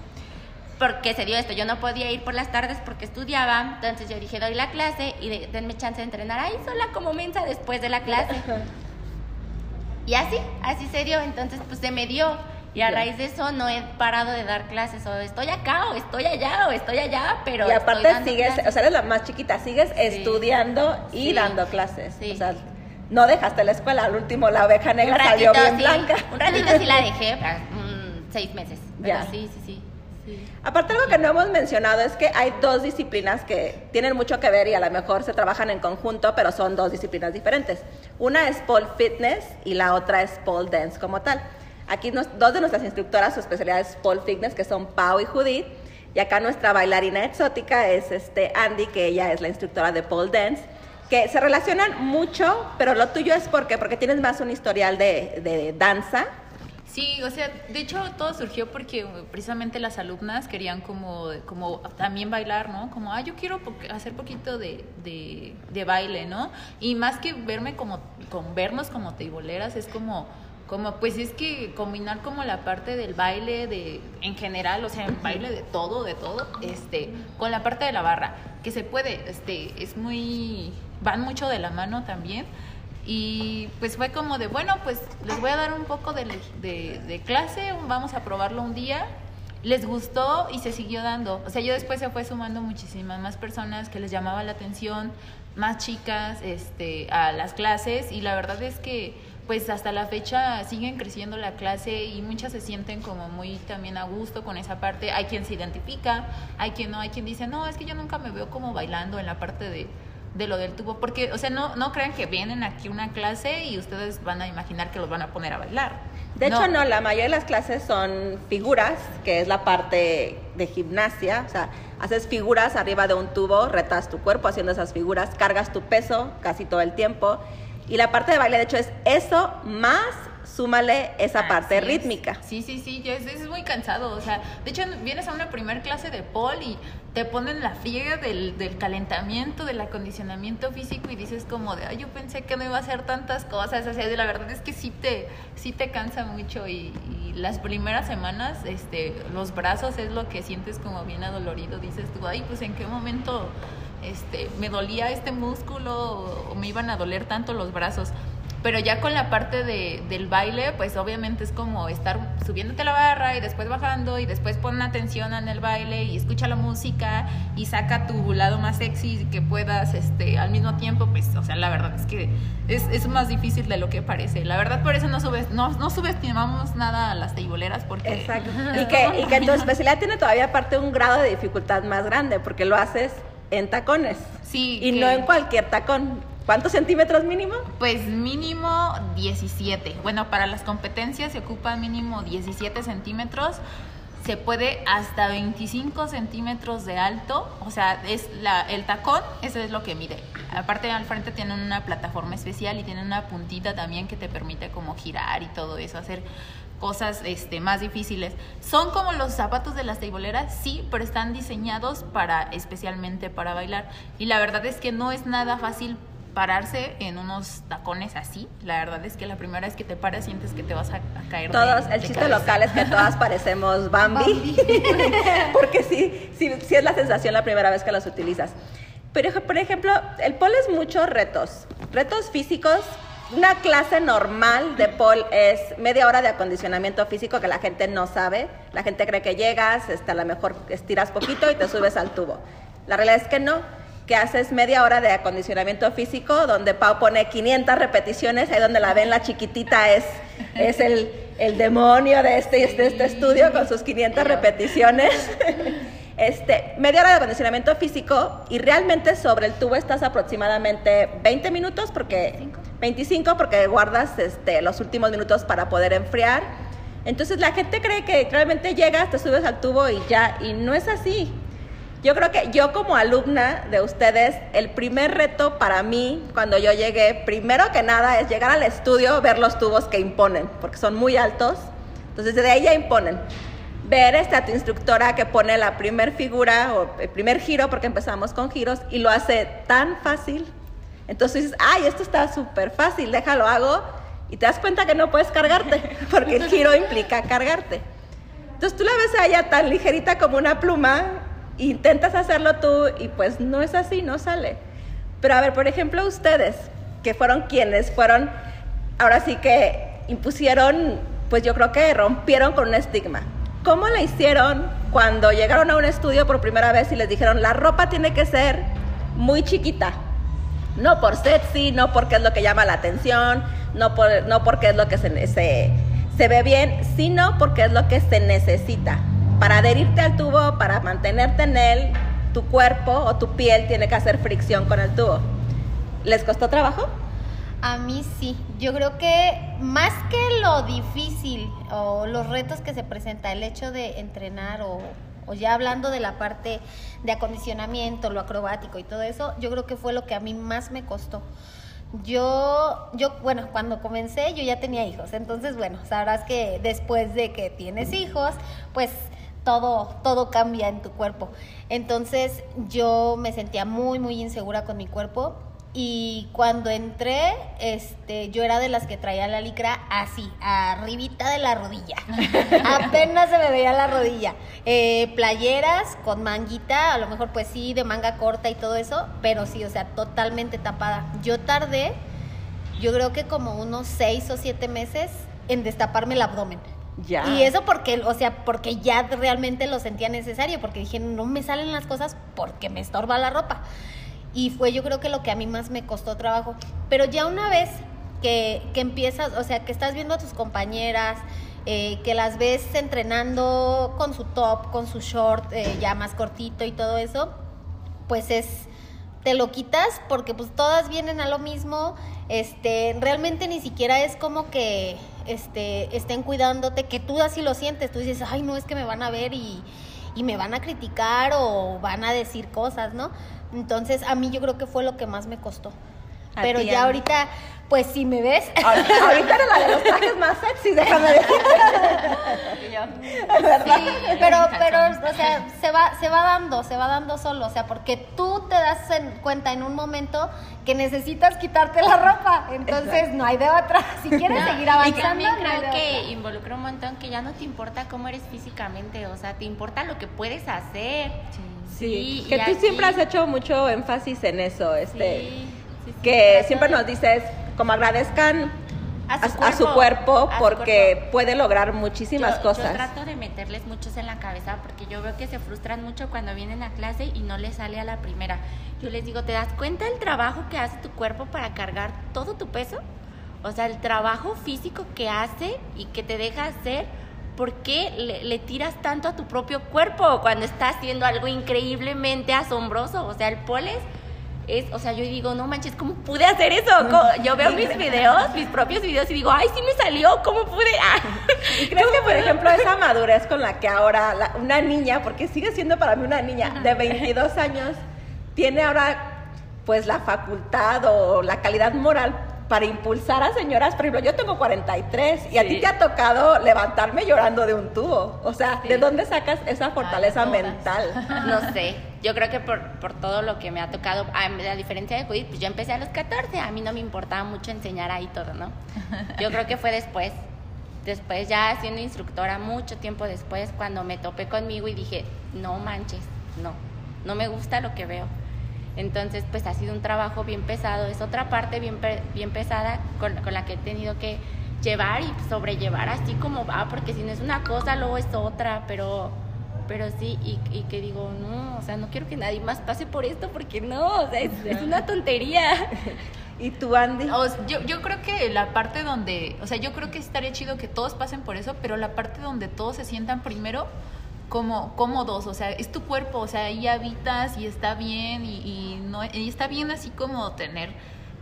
E: Porque se dio esto, yo no podía ir por las tardes porque estudiaba, entonces yo dije, doy la clase y de- denme chance de entrenar ahí sola como mensa después de la clase. Y así, así se dio, entonces pues se me dio. Y a raíz de eso no he parado de dar clases, o estoy acá, o estoy allá, o estoy allá, pero...
B: y
E: estoy
B: aparte
E: dando
B: sigues,
E: clases.
B: o sea, eres la más chiquita, sigues estudiando y
E: Sí.
B: dando clases.
E: Sí.
B: O sea, no dejaste la escuela, al último la oveja negra
E: ratito,
B: salió bien blanca.
E: un ratito sí la dejé, seis meses. Pero sí, sí, sí. sí.
B: Aparte algo que no hemos mencionado es que hay dos disciplinas que tienen mucho que ver y a lo mejor se trabajan en conjunto, pero son dos disciplinas diferentes. Una es pole fitness y la otra es pole dance como tal. Aquí nos- dos de nuestras instructoras, su especialidad es pole fitness, que son Pau y Judith. Y acá nuestra bailarina exótica es este Andy, que ella es la instructora de pole dance. Que se relacionan mucho, pero lo tuyo es porque, porque tienes más un historial de, de danza.
D: Sí, o sea, de hecho todo surgió porque uh, precisamente las alumnas querían como, como también bailar, ¿no? Como, ah, yo quiero hacer poquito de, de, de baile, ¿no? Y más que verme como, con vernos como teiboleras, es como, como, pues es que combinar como la parte del baile de, en general, o sea, el baile de todo, de todo, este, con la parte de la barra, que se puede, este, es muy, van mucho de la mano también. Y pues fue como de, bueno, pues les voy a dar un poco de, de- de clase, vamos a probarlo un día. Les gustó y se siguió dando. O sea, yo después se fue sumando muchísimas más personas que les llamaba la atención, más chicas este, a las clases y la verdad es que pues hasta la fecha siguen creciendo la clase y muchas se sienten como muy también a gusto con esa parte. Hay quien se identifica, hay quien no, hay quien dice, no, es que yo nunca me veo como bailando en la parte de, de lo del tubo, porque, o sea, no, no crean que vienen aquí una clase y ustedes van a imaginar que los van a poner a bailar.
B: De hecho, no, la mayoría de las clases son figuras, que es la parte de gimnasia. O sea, haces figuras arriba de un tubo, retas tu cuerpo haciendo esas figuras, cargas tu peso casi todo el tiempo. Y la parte de baile, de hecho, es eso más súmale esa parte
D: es.
B: rítmica.
D: Sí, sí, sí, es, es muy cansado. O sea, de hecho, vienes a una primer clase de pol y te ponen la friega del, del calentamiento, del acondicionamiento físico y dices como de, ay, yo pensé que no iba a hacer tantas cosas. O sea, la verdad es que sí te, sí te cansa mucho y, y las primeras semanas, este, los brazos es lo que sientes como bien adolorido. Dices tú, ay, pues en qué momento este, me dolía este músculo o, o me iban a doler tanto los brazos. Pero ya con la parte de, del baile, pues obviamente es como estar subiéndote la barra y después bajando y después pon atención en el baile y escucha la música y saca tu lado más sexy que puedas este, al mismo tiempo, pues, o sea, la verdad es que es, es más difícil de lo que parece. La verdad por eso no, subes, no, no subestimamos nada a las teiboleras porque...
B: Exacto. Y que, y que tu especialidad tiene todavía aparte un grado de dificultad más grande, porque lo haces en tacones.
D: Sí,
B: Y
D: que-
B: no en cualquier tacón. ¿Cuántos centímetros mínimo?
D: Pues mínimo 17. Bueno, para las competencias se ocupa mínimo 17 centímetros. Se puede hasta 25 centímetros de alto. O sea, es la, el tacón, eso es lo que mide. Aparte al frente tienen una plataforma especial y tienen una puntita también que te permite como girar y todo eso, hacer cosas este, más difíciles. ¿Son como los zapatos de las teiboleras? Sí, pero están diseñados para especialmente para bailar. Y la verdad es que no es nada fácil pararse en unos tacones así. La verdad es que la primera vez que te paras sientes que te vas a, a caer. de-
B: Todos, el
D: de
B: chiste
D: cabeza.
B: local es que todas parecemos Bambi, porque sí, sí, sí es la sensación la primera vez que los utilizas. Pero, por ejemplo, el pole es muchos retos, retos físicos. Una clase normal de pole es media hora de acondicionamiento físico que la gente no sabe. La gente cree que llegas, este, a lo mejor estiras poquito y te subes al tubo. La realidad es que no, que haces media hora de acondicionamiento físico donde Pau pone 500 repeticiones, ahí donde la ven la chiquitita es, es el, el demonio de este, este, este estudio con sus 500 repeticiones. Este, media hora de acondicionamiento físico y realmente sobre el tubo estás aproximadamente 20 minutos porque 25 porque guardas este, los últimos minutos para poder enfriar. Entonces la gente cree que realmente llegas, te subes al tubo y ya, y no es así. Yo creo que yo como alumna de ustedes, el primer reto para mí cuando yo llegué, primero que nada, es llegar al estudio, ver los tubos que imponen, porque son muy altos. Entonces de ahí ya imponen. Ver este, a tu instructora que pone la primer figura o el primer giro, porque empezamos con giros, y lo hace tan fácil. Entonces dices, ay, esto está súper fácil, déjalo hago y te das cuenta que no puedes cargarte, porque el giro implica cargarte. Entonces tú la ves a ella tan ligerita como una pluma, intentas hacerlo tú y pues no es así, no sale. Pero a ver, por ejemplo, ustedes, que fueron quienes fueron, ahora sí que impusieron, pues yo creo que rompieron con un estigma. ¿Cómo la hicieron cuando llegaron a un estudio por primera vez y les dijeron, la ropa tiene que ser muy chiquita? No por sexy, no porque es lo que llama la atención, no, por, no porque es lo que se, se, se ve bien, sino porque es lo que se necesita. Para adherirte al tubo, para mantenerte en él, tu cuerpo o tu piel tiene que hacer fricción con el tubo. ¿Les costó trabajo?
C: A mí sí. Yo creo que más que lo difícil o los retos que se presenta, el hecho de entrenar o, o ya hablando de la parte de acondicionamiento, lo acrobático y todo eso, yo creo que fue lo que a mí más me costó. Yo, yo, bueno, cuando comencé yo ya tenía hijos, entonces, bueno, sabrás que después de que tienes hijos, pues todo, todo cambia en tu cuerpo. Entonces yo me sentía muy, muy insegura con mi cuerpo y cuando entré, este, yo era de las que traía la licra así, arribita de la rodilla. Apenas se me veía la rodilla. Eh, playeras con manguita, a lo mejor pues sí, de manga corta y todo eso, pero sí, o sea, totalmente tapada. Yo tardé, yo creo que como unos seis o siete meses en destaparme el abdomen.
B: Ya.
C: Y eso porque, o sea, porque ya realmente lo sentía necesario, porque dije, no me salen las cosas porque me estorba la ropa. Y fue yo creo que lo que a mí más me costó trabajo. Pero ya una vez que, que empiezas, o sea, que estás viendo a tus compañeras, eh, que las ves entrenando con su top, con su short eh, ya más cortito y todo eso, pues es, te lo quitas porque pues todas vienen a lo mismo, este, realmente ni siquiera es como que este, estén cuidándote, que tú así lo sientes, tú dices, ay no, es que me van a ver y, y me van a criticar o van a decir cosas, ¿no? Entonces a mí yo creo que fue lo que más me costó.
B: A
C: Pero ya ahorita, pues si me ves,
B: Ahorita ahorita era la de los trajes más sexy, déjame decir.
C: Sí, pero, pero, o sea, se va, se va dando, se va dando solo, o sea, porque tú te das en cuenta en un momento que necesitas quitarte la ropa, entonces no hay de otra. Si quieres seguir
E: Y
C: avanzando,
E: también creo que
C: otra.
E: involucra un montón que ya no te importa cómo eres físicamente, o sea, te importa lo que puedes hacer.
B: Sí,
E: y
B: que tú
E: aquí-
B: siempre has hecho mucho énfasis en eso, este,
E: Sí, sí, sí,
B: que siempre nos dices, como agradezcan
E: A
B: a,
E: su
B: a su
E: cuerpo, su
B: porque
E: cuerpo.
B: puede lograr muchísimas
E: yo,
B: cosas.
E: Yo trato de meterles muchos en la cabeza porque yo veo que se frustran mucho cuando vienen a clase y no les sale a la primera. Yo les digo, ¿te das cuenta del trabajo que hace tu cuerpo para cargar todo tu peso? O sea, el trabajo físico que hace y que te deja hacer, ¿por qué le, le tiras tanto a tu propio cuerpo cuando estás haciendo algo increíblemente asombroso? O sea, el poles es, o sea, yo digo, no manches, ¿cómo pude hacer eso? ¿Cómo? Yo veo mis videos, mis propios videos y digo, ay, sí me salió, ¿cómo pude? Ah.
B: ¿Y crees que, por ejemplo, esa madurez con la que ahora la- una niña, porque sigue siendo para mí una niña de 22 años, tiene ahora pues la facultad o la calidad moral para impulsar a señoras? Por ejemplo, yo tengo 43 y a ti
E: Sí.
B: te ha tocado levantarme llorando de un tubo. O sea, ¿de dónde sacas esa fortaleza mental?
E: No sé, yo creo que por, por todo lo que me ha tocado, a, a diferencia de Judith, pues yo empecé a los 14, a mí no me importaba mucho enseñar ahí todo, ¿no? Yo creo que fue después, después ya siendo instructora, mucho tiempo después, cuando me topé conmigo y dije, no manches, no, no me gusta lo que veo. Entonces, pues ha sido un trabajo bien pesado, es otra parte bien, pe- bien pesada con, con la que he tenido que llevar y sobrellevar así como va, porque si no es una cosa, luego es otra, pero, pero sí, y, y que digo, no, o sea, no quiero que nadie más pase por esto, porque no, o sea, es, es una tontería.
B: ¿Y tú, Andy?
D: O yo, yo creo que la parte donde, o sea, yo creo que estaría chido que todos pasen por eso, pero la parte donde todos se sientan primero como cómodos, o sea, es tu cuerpo, o sea, ahí habitas y está bien y, y no y está bien así como tener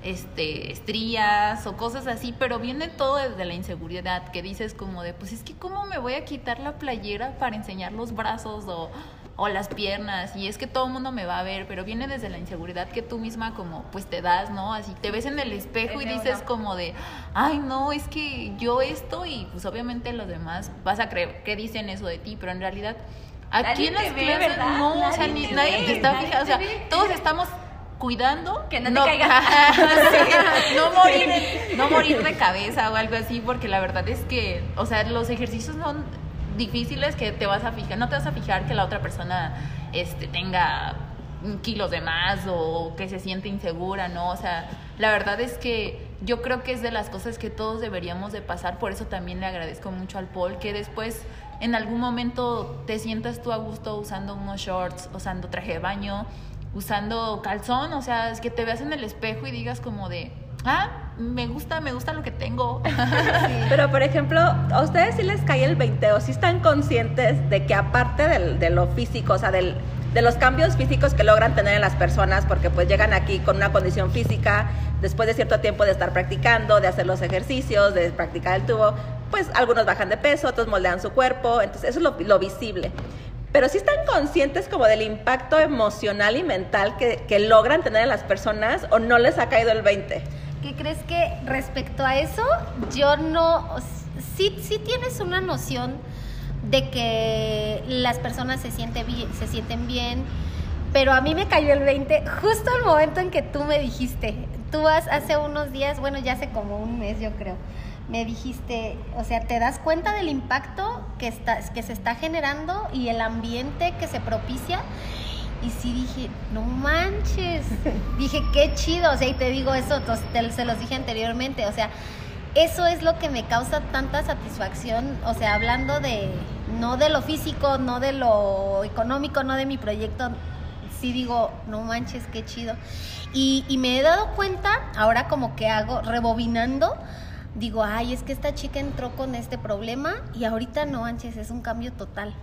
D: este, estrías o cosas así, pero viene todo desde la inseguridad, que dices como de, pues es que cómo me voy a quitar la playera para enseñar los brazos o, o las piernas, y es que todo el mundo me va a ver, pero viene desde la inseguridad que tú misma como pues te das, ¿no? Así te ves en el espejo y dices como de, ay no, es que yo esto y pues obviamente los demás vas a creer que dicen eso de ti, pero en realidad... Aquí en las clases, no, o sea, ni, nadie te está fijando, o sea, todos estamos cuidando
E: que no te caiga.
D: no morir no morir de cabeza o algo así porque la verdad es que o sea los ejercicios son difíciles que te vas a fijar no te vas a fijar que la otra persona este tenga kilos de más o que se siente insegura no o sea la verdad es que yo creo que es de las cosas que todos deberíamos de pasar por eso también le agradezco mucho al Paul que después en algún momento te sientas tú a gusto usando unos shorts usando traje de baño usando calzón, o sea, es que te veas en el espejo y digas como de, ah, me gusta, me gusta lo que tengo.
B: Pero, por ejemplo, ¿a ustedes sí les cae el 20 o sí están conscientes de que aparte de lo físico, o sea, del, de los cambios físicos que logran tener en las personas, porque pues llegan aquí con una condición física, después de cierto tiempo de estar practicando, de hacer los ejercicios, de practicar el tubo, pues algunos bajan de peso, otros moldean su cuerpo, entonces eso es lo, lo visible pero sí están conscientes como del impacto emocional y mental que, logran tener en las personas o no les ha caído el 20?
C: ¿Qué crees que respecto a eso, yo no, sí, sí tienes una noción de que las personas se, sienten bien, se sienten bien, pero a mí me cayó el 20 justo el momento en que tú me dijiste, tú vas hace unos días, bueno, ya hace como un mes yo creo, me dijiste, o sea, te das cuenta del impacto que, está, que se está generando y el ambiente que se propicia. Y sí dije, no manches, dije, qué chido, o sea, y te digo eso, se los dije anteriormente, o sea, eso es lo que me causa tanta satisfacción, o sea, hablando de, no de lo físico, no de lo económico, no de mi proyecto, sí digo, no manches, qué chido. Y, y me he dado cuenta, ahora como que hago, rebobinando, digo, ay, es que esta chica entró con este problema y ahorita no, Anches, es un cambio total.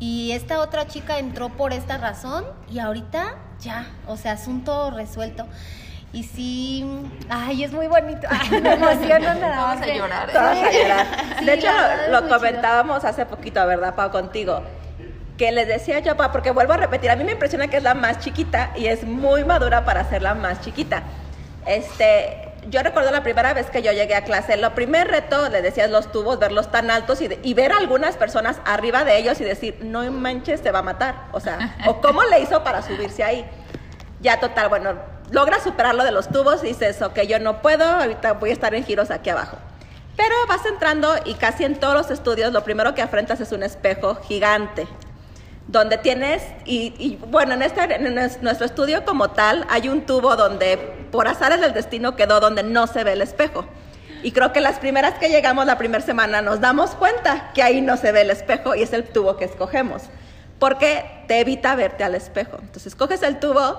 C: Y esta otra chica entró por esta razón y ahorita ya, o sea, asunto resuelto. Y sí, ay, es muy bonito. Ay, me emociono nada
D: Vamos a llorar.
B: Vamos a llorar. De hecho, lo, comentábamos hace poquito, ¿verdad, Pau, contigo? Que les decía yo, Pau, porque vuelvo a repetir, a mí me impresiona que es la más chiquita y es muy madura para ser la más chiquita. Este, yo recuerdo la primera vez que yo llegué a clase, lo primer reto, le decías los tubos, verlos tan altos y, ver a algunas personas arriba de ellos y decir, no manches, te va a matar. O sea, o cómo le hizo para subirse ahí. Ya total, bueno, logra superar lo de los tubos y dices, ok, yo no puedo, ahorita voy a estar en giros aquí abajo. Pero vas entrando y casi en todos los estudios lo primero que afrentas es un espejo gigante donde tienes, y, bueno, en, este, en nuestro estudio como tal, hay un tubo donde por azares del destino quedó donde no se ve el espejo. Y creo que las primeras que llegamos la primera semana nos damos cuenta que ahí no se ve el espejo y es el tubo que escogemos, porque te evita verte al espejo. Entonces coges el tubo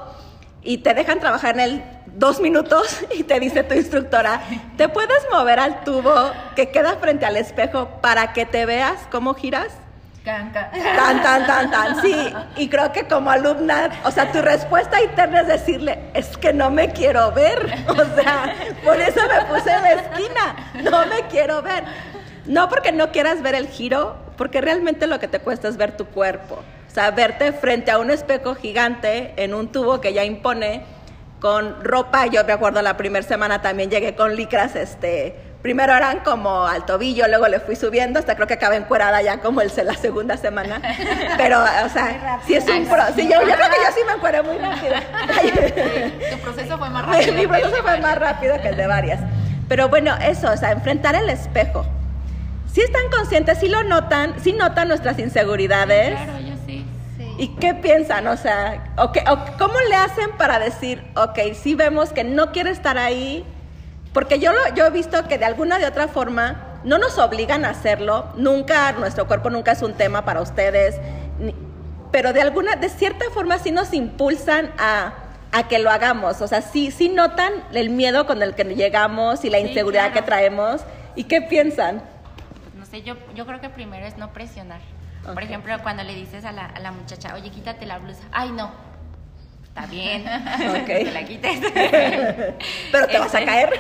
B: y te dejan trabajar en él dos minutos y te dice tu instructora, ¿te puedes mover al tubo que queda frente al espejo para que te veas cómo giras?
D: Tan,
B: tan, tan, tan, sí. Y creo que como alumna, o sea, tu respuesta interna es decirle, es que no me quiero ver. O sea, por eso me puse la esquina, no me quiero ver. No porque no quieras ver el giro, porque realmente lo que te cuesta es ver tu cuerpo. O sea, verte frente a un espejo gigante en un tubo que ya impone con ropa. Yo me acuerdo la primera semana también llegué con licras, este, primero eran como al tobillo, luego le fui subiendo, hasta creo que acabé encuerada ya como el, la segunda semana. Pero, o sea, si es un pro, sí, yo, creo que yo sí me encueré muy rápido.
D: tu proceso fue más rápido.
B: Mi, proceso fue más rápido que el de varias. Pero bueno, eso, o sea, enfrentar el espejo. Si están conscientes, si lo notan, si notan nuestras inseguridades.
E: Claro, yo sí.
B: ¿Y qué piensan? O sea, o ¿cómo le hacen para decir, ok, si vemos que no quiere estar ahí, porque yo, yo he visto que de alguna de otra forma no nos obligan a hacerlo, nunca, nuestro cuerpo nunca es un tema para ustedes, pero de alguna, de cierta forma sí nos impulsan a, que lo hagamos, o sea, sí, sí notan el miedo con el que llegamos y la inseguridad que traemos, ¿y qué piensan?
E: No sé, yo, yo creo que primero es no presionar. Por ejemplo, cuando le dices a la, a la muchacha, oye, quítate la blusa, ay no, está bien,
B: Ok.
E: te la quites.
B: Pero te vas a
E: Este,
B: caer.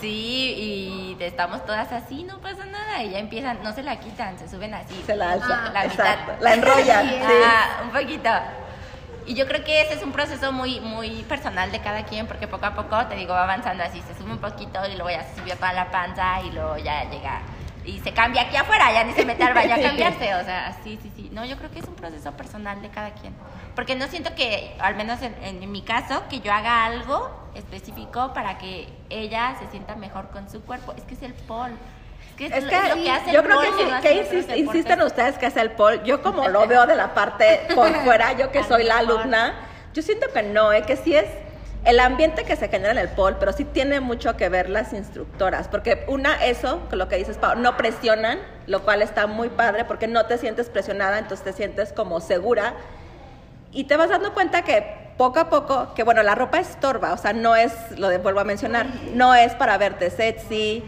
E: Sí, y estamos todas así, no pasa nada. Y ya empiezan, no se la quitan, se suben así.
B: Se la alza.
E: La mitad.
B: La enrollan.
C: Sí.
B: sí.
E: Ah, un poquito. Y yo creo que ese es un proceso muy, muy personal de cada quien, porque poco a poco, te digo, va avanzando así, se sube un poquito y luego ya se subió toda la panza y luego ya llega y se cambia aquí afuera, ya ni se mete al baño a cambiarse, o sea, sí, sí, sí. No, yo creo que es un proceso personal de cada quien, porque no siento que, al menos en, en mi caso, que yo haga algo específico para que ella se sienta mejor con su cuerpo, es que es el pol. Es que es,
B: que,
E: es lo que hace
B: yo
E: el
B: creo que,
E: pol, no
B: que insist- insisten
E: es-
B: ustedes que es el pol. Yo como lo veo de la parte por fuera, yo que soy la alumna, yo siento que no, eh, que sí es el ambiente que se genera en el pol, pero sí tiene mucho que ver las instructoras, porque una, eso, lo que dices, Pau, no presionan, lo cual está muy padre, porque no te sientes presionada, entonces te sientes como segura, y te vas dando cuenta que poco a poco, que bueno, la ropa estorba, o sea, no es, lo de, vuelvo a mencionar, no es para verte sexy,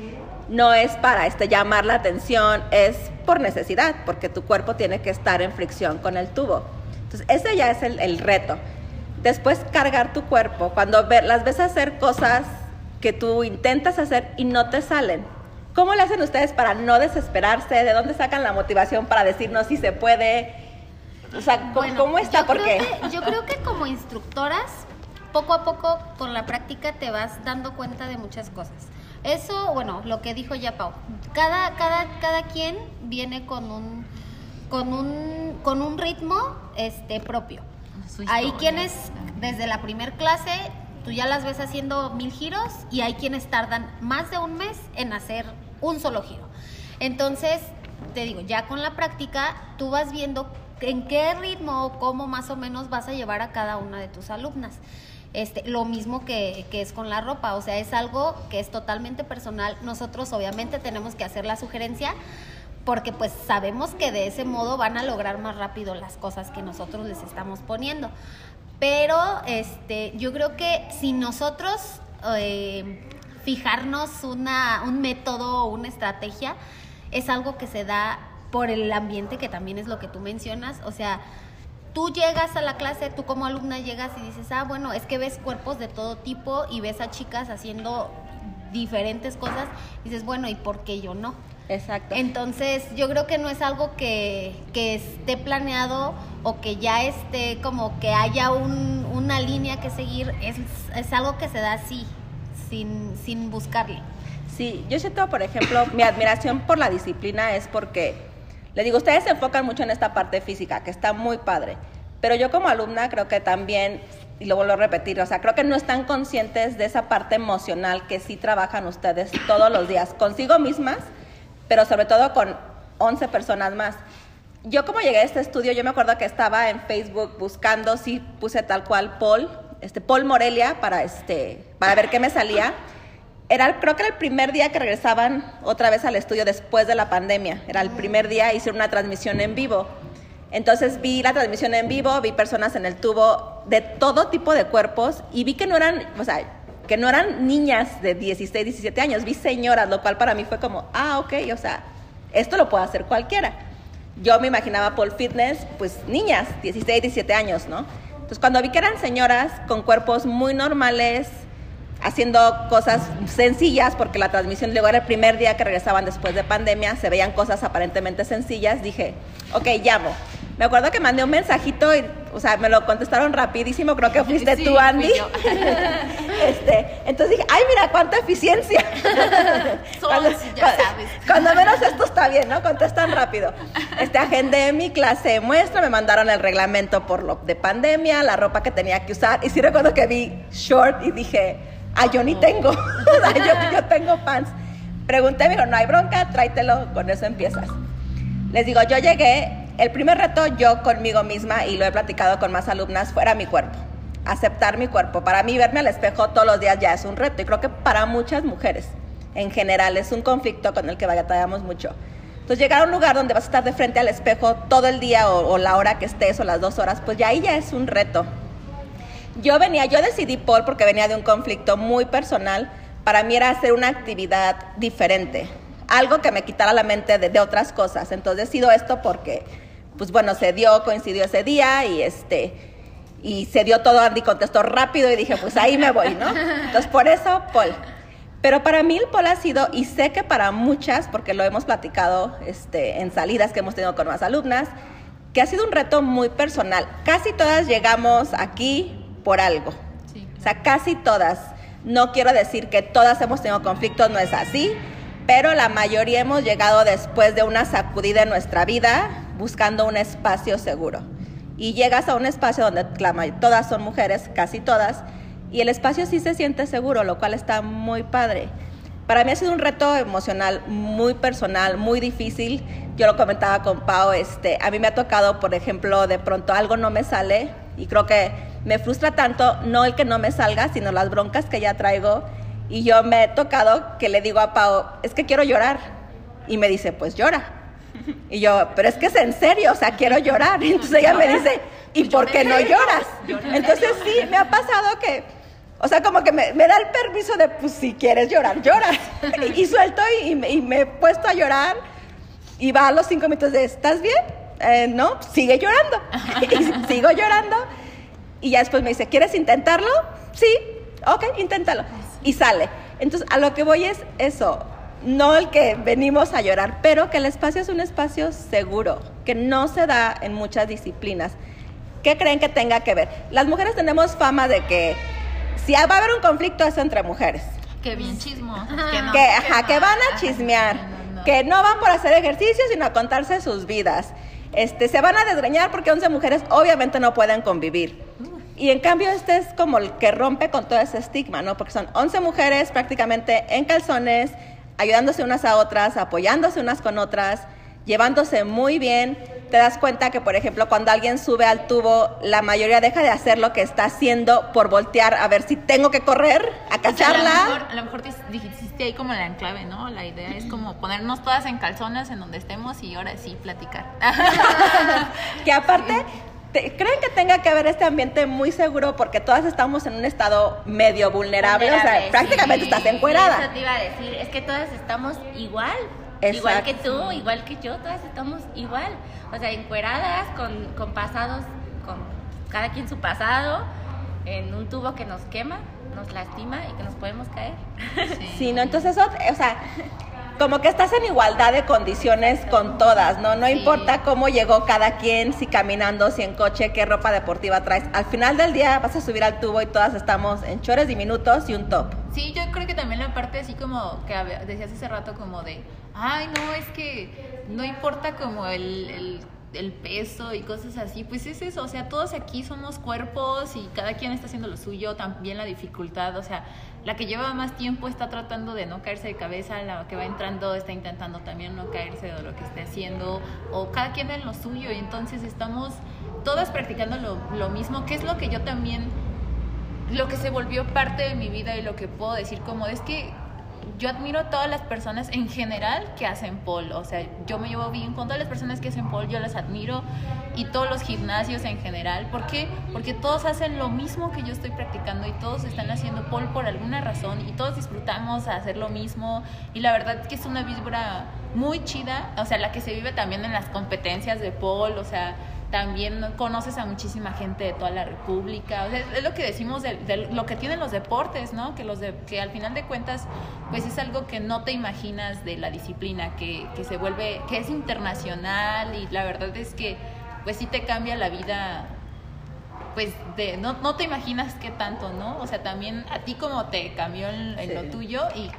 B: no es para este, llamar la atención, es por necesidad, porque tu cuerpo tiene que estar en fricción con el tubo. Entonces, ese ya es el, el reto. Después, cargar tu cuerpo, cuando ve- las ves hacer cosas que tú intentas hacer y no te salen. ¿Cómo le hacen ustedes para no desesperarse? ¿De dónde sacan la motivación para decirnos si se puede? O sea, ¿cómo,
C: Bueno,
B: cómo está?
C: yo
B: Porque
C: creo que- yo creo que como instructoras, poco a poco con la práctica te vas dando cuenta de muchas cosas. Eso, bueno, lo que dijo ya Pau. Cada, cada, cada quien viene con un, con un, con un ritmo este, propio. Hay quienes desde la primer clase tú ya las ves haciendo mil giros y hay quienes tardan más de un mes en hacer un solo giro. Entonces, te digo, ya con la práctica tú vas viendo en qué ritmo o cómo más o menos vas a llevar a cada una de tus alumnas. Este, lo mismo que, que es con la ropa, o sea, es algo que es totalmente personal. Nosotros obviamente tenemos que hacer la sugerencia porque pues sabemos que de ese modo van a lograr más rápido las cosas que nosotros les estamos poniendo. Pero este, yo creo que si nosotros eh, fijarnos una, un método o una estrategia, es algo que se da por el ambiente, que también es lo que tú mencionas. O sea, tú llegas a la clase, tú como alumna llegas y dices, ah, bueno, es que ves cuerpos de todo tipo y ves a chicas haciendo diferentes cosas, y dices, bueno, ¿y por qué yo no?
B: Exacto.
C: Entonces, yo creo que no es algo que, que esté planeado o que ya esté como que haya un- una línea que seguir, es, es algo que se da así, sin, sin buscarle.
B: Sí, yo siento, por ejemplo, mi admiración por la disciplina es porque, le digo, ustedes se enfocan mucho en esta parte física, que está muy padre, pero yo como alumna creo que también, y lo vuelvo a repetir, o sea, creo que no están conscientes de esa parte emocional que sí trabajan ustedes todos los días, consigo mismas, pero sobre todo con 11 personas más. Yo como llegué a este estudio, yo me acuerdo que estaba en Facebook buscando, sí puse tal cual Paul, este Paul Morelia para este para ver qué me salía. Era creo que era el primer día que regresaban otra vez al estudio después de la pandemia. Era el primer día hice una transmisión en vivo. Entonces vi la transmisión en vivo, vi personas en el tubo de todo tipo de cuerpos y vi que no eran, o sea, que no eran niñas de 16, 17 años, vi señoras, lo cual para mí fue como, ah, ok, o sea, esto lo puede hacer cualquiera. Yo me imaginaba Paul Fitness, pues niñas, 16, 17 años, ¿no? Entonces cuando vi que eran señoras con cuerpos muy normales, haciendo cosas sencillas, porque la transmisión luego era el primer día que regresaban después de pandemia, se veían cosas aparentemente sencillas, dije, ok, llamo. Me acuerdo que mandé un mensajito y, o sea, me lo contestaron rapidísimo, creo que fuiste
E: Sí,
B: tú, Andy. este, entonces dije, ay, mira, cuánta eficiencia.
E: Somos, ya sabes.
B: Cuando menos esto está bien, ¿no? Contestan rápido. Este, agendé mi clase de muestra, me mandaron el reglamento por lo de pandemia, la ropa que tenía que usar. Y sí recuerdo que vi short y dije, ah, yo ni tengo. Yo, yo tengo pants. Pregunté, me dijo, no hay bronca, tráetelo, con eso empiezas. Les digo, yo llegué, el primer reto yo conmigo misma, y lo he platicado con más alumnas, fuera mi cuerpo. Aceptar mi cuerpo. Para mí, verme al espejo todos los días ya es un reto. Y creo que para muchas mujeres, en general, es un conflicto con el que batallamos mucho. Entonces, llegar a un lugar donde vas a estar de frente al espejo todo el día o, o la hora que estés o las dos horas, pues ya ahí ya es un reto. Yo venía, yo decidí Paul porque venía de un conflicto muy personal. Para mí era hacer una actividad diferente, algo que me quitara la mente de, de otras cosas. Entonces decido esto porque, pues bueno, se dio, coincidió ese día y este, y se dio todo, Andy contestó rápido y dije, pues ahí me voy, ¿no? Entonces, por eso, Paul. Pero para mí el Paul ha sido, y sé que para muchas, porque lo hemos platicado este, en salidas que hemos tenido con más alumnas, que ha sido un reto muy personal. Casi todas llegamos aquí por algo. O sea, casi todas. No quiero decir que todas hemos tenido conflictos, no es así, pero la mayoría hemos llegado después de una sacudida en nuestra vida buscando un espacio seguro. Y llegas a un espacio donde todas son mujeres, casi todas, y el espacio sí se siente seguro, lo cual está muy padre. Para mí ha sido un reto emocional muy personal, muy difícil. Yo lo comentaba con Pau, este, a mí me ha tocado, por ejemplo, de pronto algo no me sale y creo que me frustra tanto no el que no me salga, sino las broncas que ya traigo. Y yo me he tocado que le digo a Pau, es que quiero llorar. Y me dice, pues llora. Y yo, pero es que es en serio, o sea, quiero llorar. Entonces ella me dice, ¿y por qué no lloras? Entonces sí, me ha pasado que o sea, como que me, da el permiso de, pues si quieres llorar, llora. y, suelto y, me he puesto a llorar. Y va a los cinco minutos de, ¿estás bien? Eh, no, sigue llorando. y sigo llorando. Y ya después me dice, ¿quieres intentarlo? Sí, ok, inténtalo. Y sale. Entonces, a lo que voy es eso. No el que venimos a llorar, pero que el espacio es un espacio seguro, que no se da en muchas disciplinas. ¿Qué creen que tenga que ver? Las mujeres tenemos fama de que si va a haber un conflicto es entre mujeres.
D: Que bien chismos.
B: Que, que, van a chismear. Que no van por hacer ejercicio, sino a contarse sus vidas. Este, se van a desgreñar porque 11 mujeres obviamente no pueden convivir. Y en cambio este es como el que rompe con todo ese estigma, ¿no? Porque son 11 mujeres prácticamente en calzones, ayudándose unas a otras, apoyándose unas con otras, llevándose muy bien te das cuenta que, por ejemplo, cuando alguien sube al tubo, la mayoría deja de hacer lo que está haciendo por voltear a ver si tengo que correr a cacharla.
D: a lo mejor, dijiste ahí como la enclave, ¿no? La idea es como ponernos todas en calzones en donde estemos y ahora sí platicar.
B: que aparte... ¿Creen que tenga que haber este ambiente muy seguro porque todas estamos en un estado medio vulnerable? o sea, prácticamente estás encuerada.
E: Eso te iba a decir, es que todas estamos igual. Igual que tú, igual que yo, todas estamos igual. O sea, encueradas, con, con pasados, con cada quien su pasado, en un tubo que nos quema, nos lastima y que nos podemos caer.
B: Sí, no, entonces o sea, como que estás en igualdad de condiciones con todas, ¿no? No importa cómo llegó cada quien, si caminando, si en coche, qué ropa deportiva traes. Al final del día vas a subir al tubo y todas estamos en chores diminutos y un top.
D: Sí, yo creo que también la parte así como que decías hace rato como de, ay, no, es que no importa como el el peso y cosas así, pues es eso, o sea, todos aquí somos cuerpos y cada quien está haciendo lo suyo, también la dificultad, o sea, la que lleva más tiempo está tratando de no caerse de cabeza, la que va entrando está intentando también no caerse de lo que esté haciendo, o cada quien en lo suyo, y entonces estamos todas practicando lo, lo mismo, que es lo que yo también, lo que se volvió parte de mi vida y lo que puedo decir como es que yo admiro a todas las personas en general que hacen pole. O sea, yo me llevo bien con todas las personas que hacen pole, yo las admiro. Y todos los gimnasios en general. ¿Por qué? Porque todos hacen lo mismo que yo estoy practicando y todos están haciendo pole por alguna razón y todos disfrutamos hacer lo mismo. Y la verdad es que es una vibra muy chida. O sea, la que se vive también en las competencias de pole. O sea, también conoces a muchísima gente de toda la República. es lo que decimos de, lo que tienen los deportes, ¿no? Que, los de, que al final de cuentas, pues es algo que no te imaginas de la disciplina, que, que se vuelve, que es internacional y la verdad es que, pues sí te cambia la vida pues de, no, no te imaginas qué tanto, ¿no? O sea, también a ti como te cambió en, lo tuyo y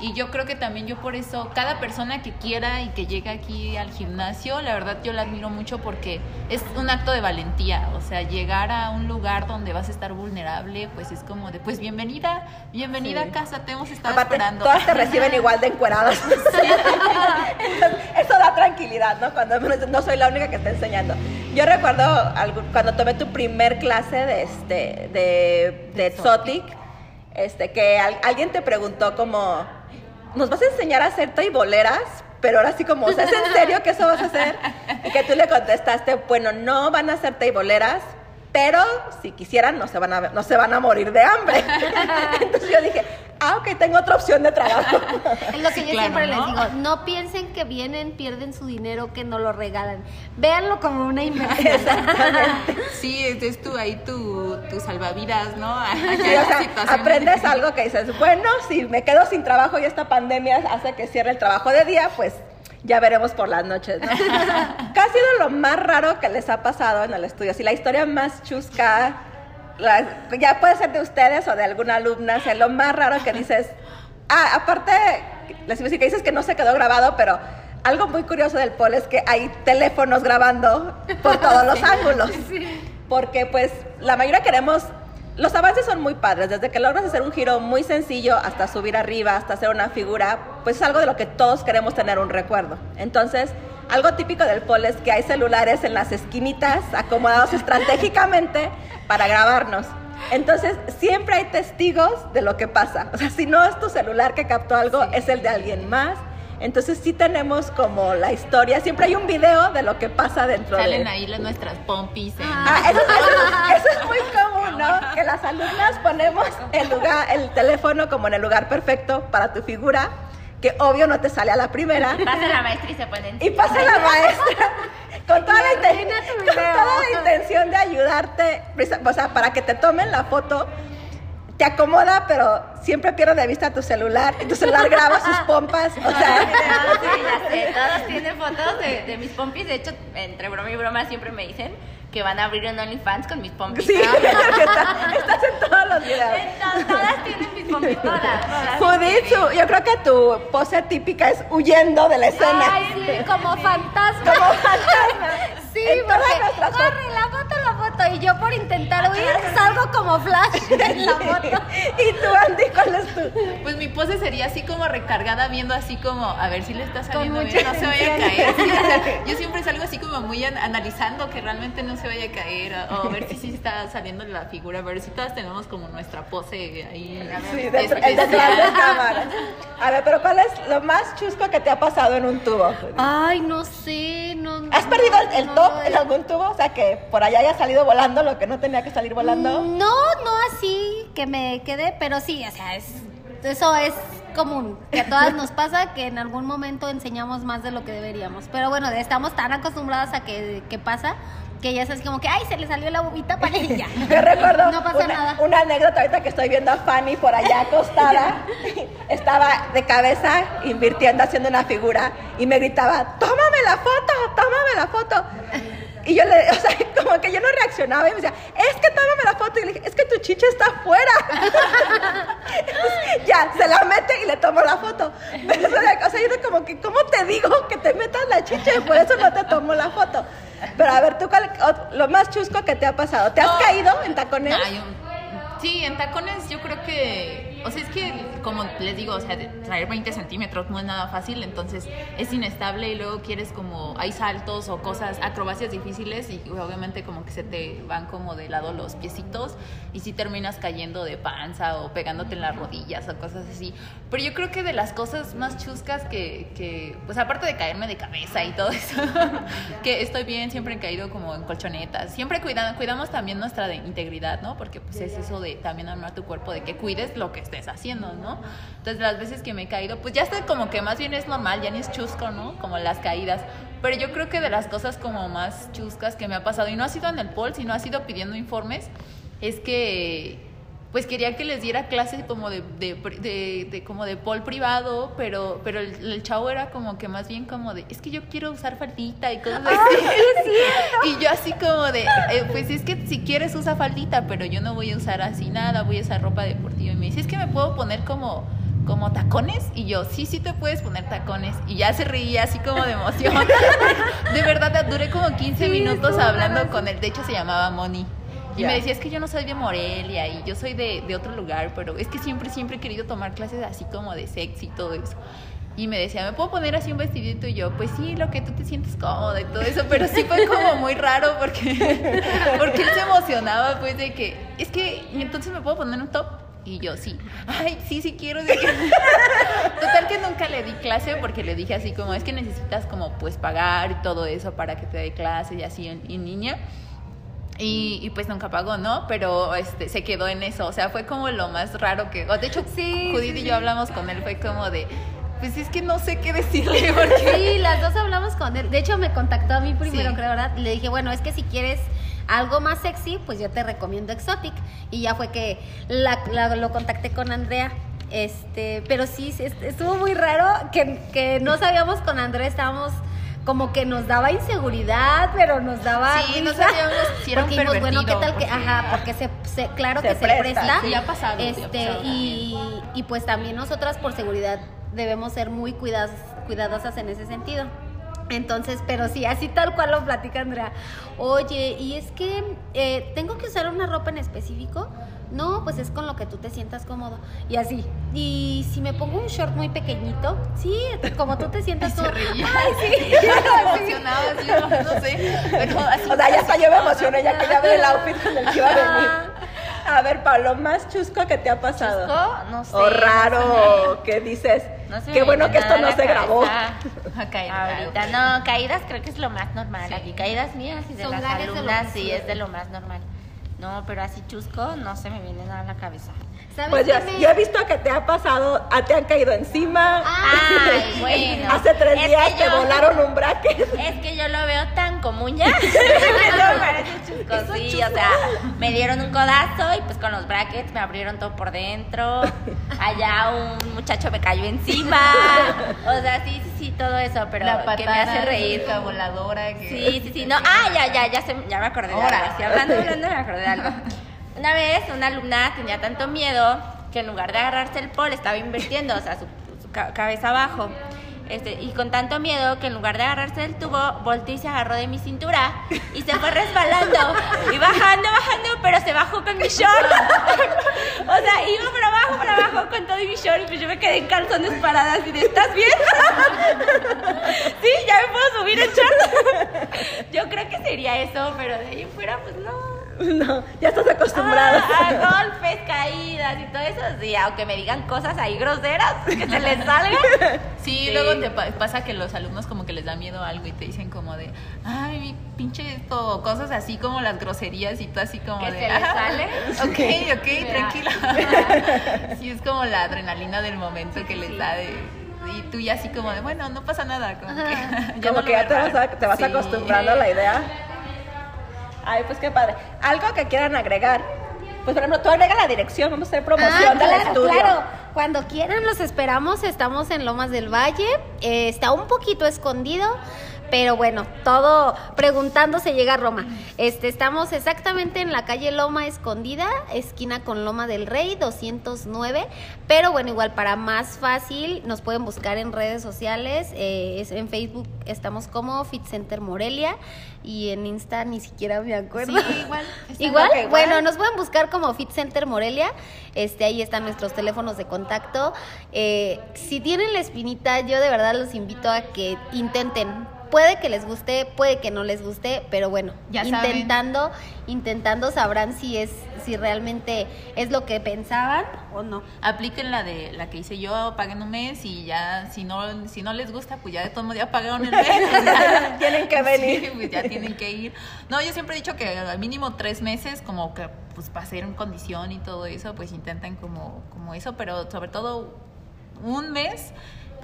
D: y yo creo que también yo por eso, cada persona que quiera y que llegue aquí al gimnasio, la verdad yo la admiro mucho porque es un acto de valentía. O sea, llegar a un lugar donde vas a estar vulnerable, pues es como de, pues bienvenida, bienvenida a casa, te hemos estado esperando.
B: Todas te reciben igual de encueradas. eso da tranquilidad, ¿no? Cuando no soy la única que está enseñando. Yo recuerdo cuando tomé tu primer clase de, este, de, de Exotic, este, que alguien te preguntó como nos vas a enseñar a hacer taiboleras, pero ahora sí como, o ¿es en serio que eso vas a hacer? Y que tú le contestaste, bueno, no van a ser taiboleras, pero si quisieran no se van a, no se van a morir de hambre. Entonces yo dije, ah, ok, tengo otra opción de trabajo.
C: Es lo que yo
D: claro,
C: siempre
D: ¿no?
C: les digo, no piensen que vienen, pierden su dinero, que no lo regalan. Véanlo como una inversión.
D: Sí, es, tu, ahí tu, tu salvavidas, ¿no?
B: Sí, o sea, aprendes algo que dices, bueno, si me quedo sin trabajo y esta pandemia hace que cierre el trabajo de día, pues ya veremos por las noches, ¿no? ¿Qué ha sido lo más raro que les ha pasado en el estudio? Si la historia más chusca, la- ya puede ser de ustedes o de alguna alumna, o sea, lo más raro que dices, ah, aparte, les iba a decir que dices que no se quedó grabado, pero algo muy curioso del pol es que hay teléfonos grabando por todos los ángulos. Porque pues la mayoría queremos, los avances son muy padres, desde que logras hacer un giro muy sencillo hasta subir arriba, hasta hacer una figura, pues es algo de lo que todos queremos tener un recuerdo. Entonces, algo típico del pol es que hay celulares en las esquinitas acomodados estratégicamente para grabarnos. Entonces, siempre hay testigos de lo que pasa. O sea, si no es tu celular que captó algo, es el de alguien más. Entonces, sí tenemos como la historia, siempre hay un video de lo que pasa dentro de...
D: Salen ahí las nuestras pompis. en-
B: Ah, eso, eso- eso es muy común, ¿no? Que las alumnas ponemos el lugar, el teléfono como en el lugar perfecto para tu figura, que obvio no te sale a la primera.
E: Pasa la maestra y se ponen.
B: Y pasa la maestra con toda, la, con
C: video.
B: toda la intención de ayudarte, o sea, para que te tomen la foto. Te acomoda, pero siempre pierde de vista tu celular y tu celular graba sus pompas. O sea,
E: Sí, todos tienen fotos de, de mis pompis. De hecho, entre broma y broma siempre me dicen que van a abrir un OnlyFans con mis pompis.
B: sí, está- estás en todos los videos.
E: Entonces, todas tienen mis pompis, todas. todas.
B: Judith, su- yo creo que tu pose típica es huyendo de la escena.
C: Ay, sí, como fantasma.
B: Como fantasma.
C: Sí,
B: En
C: porque corre la foto, la foto. Y yo por intentar huir salgo como flash en la foto.
B: ¿Y tú, Andy, cuál es tu?
D: Pues mi pose sería así como recargada, viendo así como, a ver si le está saliendo bien, no se vaya a caer.
C: intención.
D: Sí, o sea, yo siempre salgo así como muy an- analizando que realmente no se vaya a caer, o, o ver si sí está saliendo la figura, a ver si todas tenemos como nuestra pose ahí.
B: Sí, detrás de cámara. A ver, pero ¿cuál es lo más chusco que te ha pasado en un tubo?
C: Ay, no sé, no.
B: ¿Has perdido el, el
C: no,
B: top
C: no,
B: en algún tubo? O sea, que por allá haya salido volando lo que no tenía que salir volando.
C: No, no así que me quede, pero sí, o sea, es, eso es común. Que a todas nos pasa que en algún momento enseñamos más de lo que deberíamos. Pero bueno, estamos tan acostumbradas a que, que pasa que ya es así como que, ay, se le salió la bobita para ella.
B: Yo recuerdo
C: No pasa
B: una,
C: nada.
B: una anécdota ahorita que estoy viendo a Fanny por allá acostada. Estaba de cabeza invirtiendo, haciendo una figura y me gritaba, tómame la foto, tómame la foto. Y yo le, o sea, como que yo no reaccionaba y me decía, es que tómame la foto. Y le dije, es que tu chicha está afuera. Entonces, ya, se la mete y le tomo la foto. Pero, o sea, yo como que, ¿cómo te digo que te metas la chicha? Y por eso no te tomo la foto. Pero a ver, tú, cuál- lo más chusco que te ha pasado. ¿Te has
D: No.
B: caído en tacones?
D: Sí, en tacones yo creo que, o sea, es que como les digo, o sea, traer 20 centímetros no es nada fácil, entonces es inestable y luego quieres como, hay saltos o cosas, acrobacias difíciles y obviamente como que se te van como de lado los piecitos y si terminas cayendo de panza o pegándote en las rodillas o cosas así. Pero yo creo que de las cosas más chuscas que, que pues aparte de caerme de cabeza y todo eso, que estoy bien, siempre he caído como en colchonetas, siempre cuidando, cuidamos también nuestra de- integridad, ¿no? Porque pues es eso de también armar tu cuerpo, de que cuides lo que estés haciendo, ¿no? Entonces las veces que me he caído, pues ya está como que más bien es normal, ya ni es chusco, ¿no? Como las caídas. Pero yo creo que de las cosas como más chuscas que me ha pasado, y no ha sido en el pol, sino ha sido pidiendo informes, es que pues quería que les diera clases como de, de, de- de- como de pol privado, pero, pero el, el chavo era como que más bien como de, es que yo quiero usar faldita y cosas así. y yo así como de, eh, pues es que si quieres usa faldita, pero yo no voy a usar así nada, voy a usar ropa deportiva. Y me dice, es que me puedo poner como como tacones y yo sí sí te puedes poner tacones y ya se reía así como de emoción. De verdad duré como 15 minutos hablando con él. De hecho se llamaba Moni y me decía, es que yo no soy de Morelia y yo soy de, de otro lugar, pero es que siempre, siempre he querido tomar clases así como de sexy y todo eso. Y me decía, ¿me puedo poner así un vestidito? Y yo, pues sí, lo que tú te sientes cómoda y todo eso, pero sí fue como muy raro porque, porque él se emocionaba pues de que, es que, ¿y entonces me puedo poner un top? Y yo, sí, ay, sí, sí quiero. que- Total que nunca le di clase porque le dije así como, es que necesitas como pues pagar y todo eso para que te dé clase y así en, en línea. Y, y, pues nunca pagó, ¿no? Pero este se quedó en eso. O sea, fue como lo más raro que. De hecho,
C: Sí,
D: Judith
C: sí,
D: y yo hablamos con él, fue como de. Pues es que no sé qué decirle porque.
C: Sí, las dos hablamos con él. De hecho, me contactó a mí primero,
D: Sí.
C: creo, ¿verdad? Le dije, bueno, es que si quieres algo más sexy, pues yo te recomiendo Exotic. Y ya fue que la- la- lo contacté con Andrea. Este, pero sí, sí, est- estuvo muy raro que, que no sabíamos con Andrea, estábamos como que nos daba inseguridad, pero nos daba
D: Sí, no
C: risa.
D: sabíamos si era un
C: Porque dijimos, bueno, ¿qué tal que? Ajá, porque se, se- claro
A: Se
C: que se
A: presta,
D: sí, ha pasado, sí ha
C: Este,
D: pasado
C: y, y pues también nosotras por seguridad debemos ser muy cuidadas, cuidadosas en ese sentido. Entonces, pero sí, así tal cual lo platica Andrea. Oye, y es que eh, tengo que usar una ropa en específico. No, pues es con lo que tú te sientas cómodo. Y así. Y si me pongo un short muy pequeñito, sí, como tú te sientas
D: se
C: cómodo. Ay, sí.
D: emocionada, así, no, no sé. Pero así.
A: O sea, ya hasta yo me emocioné, ya quería ver el outfit con el que iba a venir. A ver, Pablo, más chusco que te ha pasado.
E: Chusco, no sé,
A: O
E: no
A: raro, que dices.
E: No se
A: Qué bueno que esto no se grabó.
E: Ahorita no, caídas creo que es lo más normal.
D: Sí.
E: Aquí caídas mías y de
C: Son
E: las alumnas
C: que
E: sí. es de lo más normal. No, pero así chusco no se me viene nada a la cabeza.
C: ¿Sabes
A: Pues yo,
C: me-
A: yo he visto que te ha pasado, a- te han caído encima.
E: Ay, bueno.
A: Hace tres
E: Es
A: días te
E: yo-
A: volaron un bracket.
E: Es que yo lo veo tan común ya. no me parece. O sea, me dieron un codazo y pues con los brackets me abrieron todo por dentro. Allá un muchacho me cayó encima. O sea, sí, sí, sí, todo eso, pero
D: la patada
E: que me hace reír.
D: La voladora. Que...
E: Sí, sí, sí. No, ah, ya, ya, ya, se- ya me acordé de algo. Estoy hablando, hablando, me acordé de algo. Una vez una alumna tenía tanto miedo que en lugar de agarrarse el pol estaba invirtiendo, o sea, su, su ca- cabeza abajo. Este, y con tanto miedo que en lugar de agarrarse del tubo, volteó y se agarró de mi cintura y se fue resbalando y bajando, bajando, pero se bajó con mi short. o sea, iba para abajo, para abajo con todo mi short y pues yo me quedé en calzones paradas y de, ¿estás bien? sí, ya me puedo subir el short. yo creo que sería eso, pero de ahí fuera, pues no.
A: No, ya estás acostumbrado.
E: Ah, a golpes, caídas y todo eso, sí, aunque me digan cosas ahí groseras, que se les salga.
D: Sí,
E: Sí.
D: luego te pa- pasa que los alumnos como que les da miedo algo y te dicen como de, ay, mi pinche esto, cosas así como las groserías y tú así como
E: Que
D: de,
E: se les
D: "Ah,
E: sale".
D: Ok, ok, tranquila. sí, es como la adrenalina del momento que les da de... Y tú ya así como de, bueno, no pasa nada. Como que, ya
A: Como
D: no
A: que ya te
D: ves
A: vas, a- te vas
D: Sí.
A: acostumbrando a la idea. Ay, pues qué padre. Algo que quieran agregar. Pues por ejemplo, tú agrega la dirección, vamos a hacer promoción
C: Ah,
A: del
C: claro,
A: estudio.
C: claro. Cuando quieran los esperamos. Estamos en Lomas del Valle. Eh, está un poquito escondido. Pero bueno, todo preguntando se llega a Roma. Este, estamos exactamente en la calle Loma Escondida, esquina con Loma del Rey, 209. Pero bueno, igual para más fácil, nos pueden buscar en redes sociales. eh, es- en Facebook estamos como Fit Center Morelia. Y en Insta ni siquiera me acuerdo.
D: Sí, igual.
C: igual. bueno, nos pueden buscar como Fit Center Morelia. Este, ahí están nuestros teléfonos de contacto. Eh, si tienen la espinita, yo de verdad los invito a que intenten. Puede que les guste, puede que no les guste, pero bueno,
D: Ya saben.
C: intentando, intentando sabrán si es, si realmente es lo que pensaban o no.
D: Apliquen la de la que hice yo, paguen un mes y ya si no si no les gusta, pues ya de todos modos ya pagaron el mes.
A: Tienen que venir.
D: Sí, pues ya tienen que ir. No, yo siempre he dicho que al mínimo tres meses, como que pues para hacer en condición y todo eso, pues intenten como, como eso, pero sobre todo un mes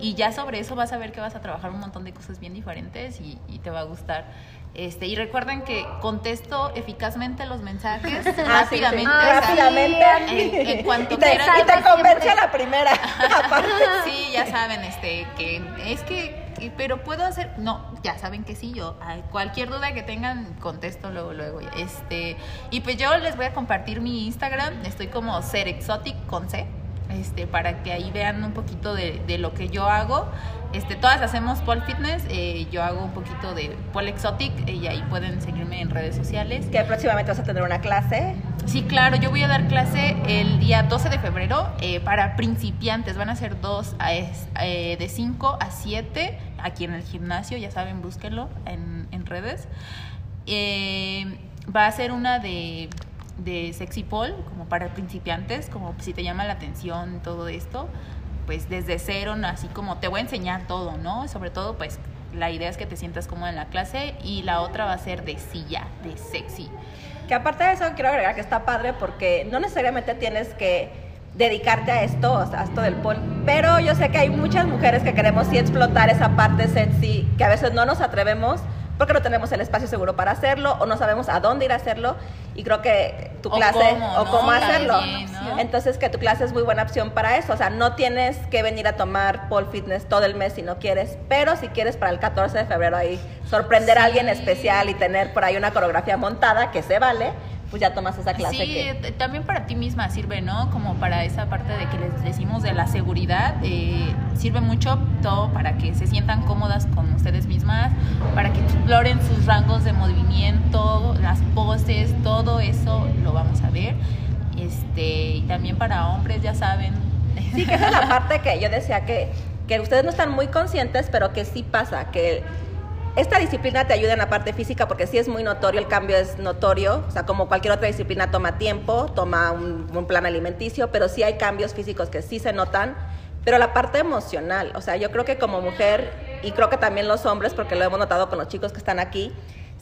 D: y ya sobre eso vas a ver que vas a trabajar un montón de cosas bien diferentes y, y te va a gustar. Este, y recuerden que contesto eficazmente los mensajes
A: Ah,
D: rápidamente.
C: Ah,
A: rápidamente.
D: en- en cuanto
A: y te,
D: quieran.
A: y te convence a la primera.
D: Sí, ya saben, este, que es que, pero puedo hacer, no, ya saben que sí, yo, cualquier duda que tengan, contesto luego, luego, este, y pues yo les voy a compartir mi Instagram, estoy como ser exotic con C, este, para que ahí vean un poquito de, de lo que yo hago, este, todas hacemos pole fitness, eh, yo hago un poquito de pole exotic, eh, y ahí pueden seguirme en redes sociales.
A: que próximamente vas a tener una clase.
D: Sí, claro, yo voy a dar clase el día 12 de febrero eh, para principiantes. Van a ser dos a de 5 a 7 aquí en el gimnasio, ya saben, búsquenlo en, en redes. Va a ser una de, de sexy pole, como para principiantes, como si te llama la atención todo esto, pues desde cero, así como te voy a enseñar todo, ¿no? Sobre todo, pues la idea es que te sientas cómoda en la clase y la otra va a ser de silla, de sexy.
B: Que aparte de eso quiero agregar que está padre porque no necesariamente tienes que dedicarte a esto, a esto del pol, pero yo sé que hay muchas mujeres que queremos sí explotar esa parte sexy que a veces no nos atrevemos porque no tenemos el espacio seguro para hacerlo o no sabemos a dónde ir a hacerlo y creo que tu
D: O
B: clase
D: cómo,
B: o
D: ¿no?
B: cómo hacerlo.
D: También, ¿no?
B: Entonces que tu clase es muy buena opción para eso, o sea, no tienes que venir a tomar pole fitness todo el mes si no quieres, pero si quieres para el 14 de febrero ahí sorprender a alguien
D: Sí.
B: especial y tener por ahí una coreografía montada que se vale, pues ya tomas esa clase
D: Sí,
B: que
D: t- también para ti misma sirve, ¿no? Como para esa parte de que les decimos de la seguridad, eh, sirve mucho todo para que se sientan cómodas con ustedes mismas, para que exploren sus rangos de movimiento, las poses, todo eso lo vamos a ver. Este, y también para hombres, ya saben.
B: Sí, que esa es la parte que yo decía que, que ustedes no están muy conscientes, pero que sí pasa, que esta disciplina te ayuda en la parte física porque sí es muy notorio, el cambio es notorio, o sea, como cualquier otra disciplina toma tiempo, toma un, un plan alimenticio, pero sí hay cambios físicos que sí se notan, pero la parte emocional, o sea, yo creo que como mujer, y creo que también los hombres, porque lo hemos notado con los chicos que están aquí,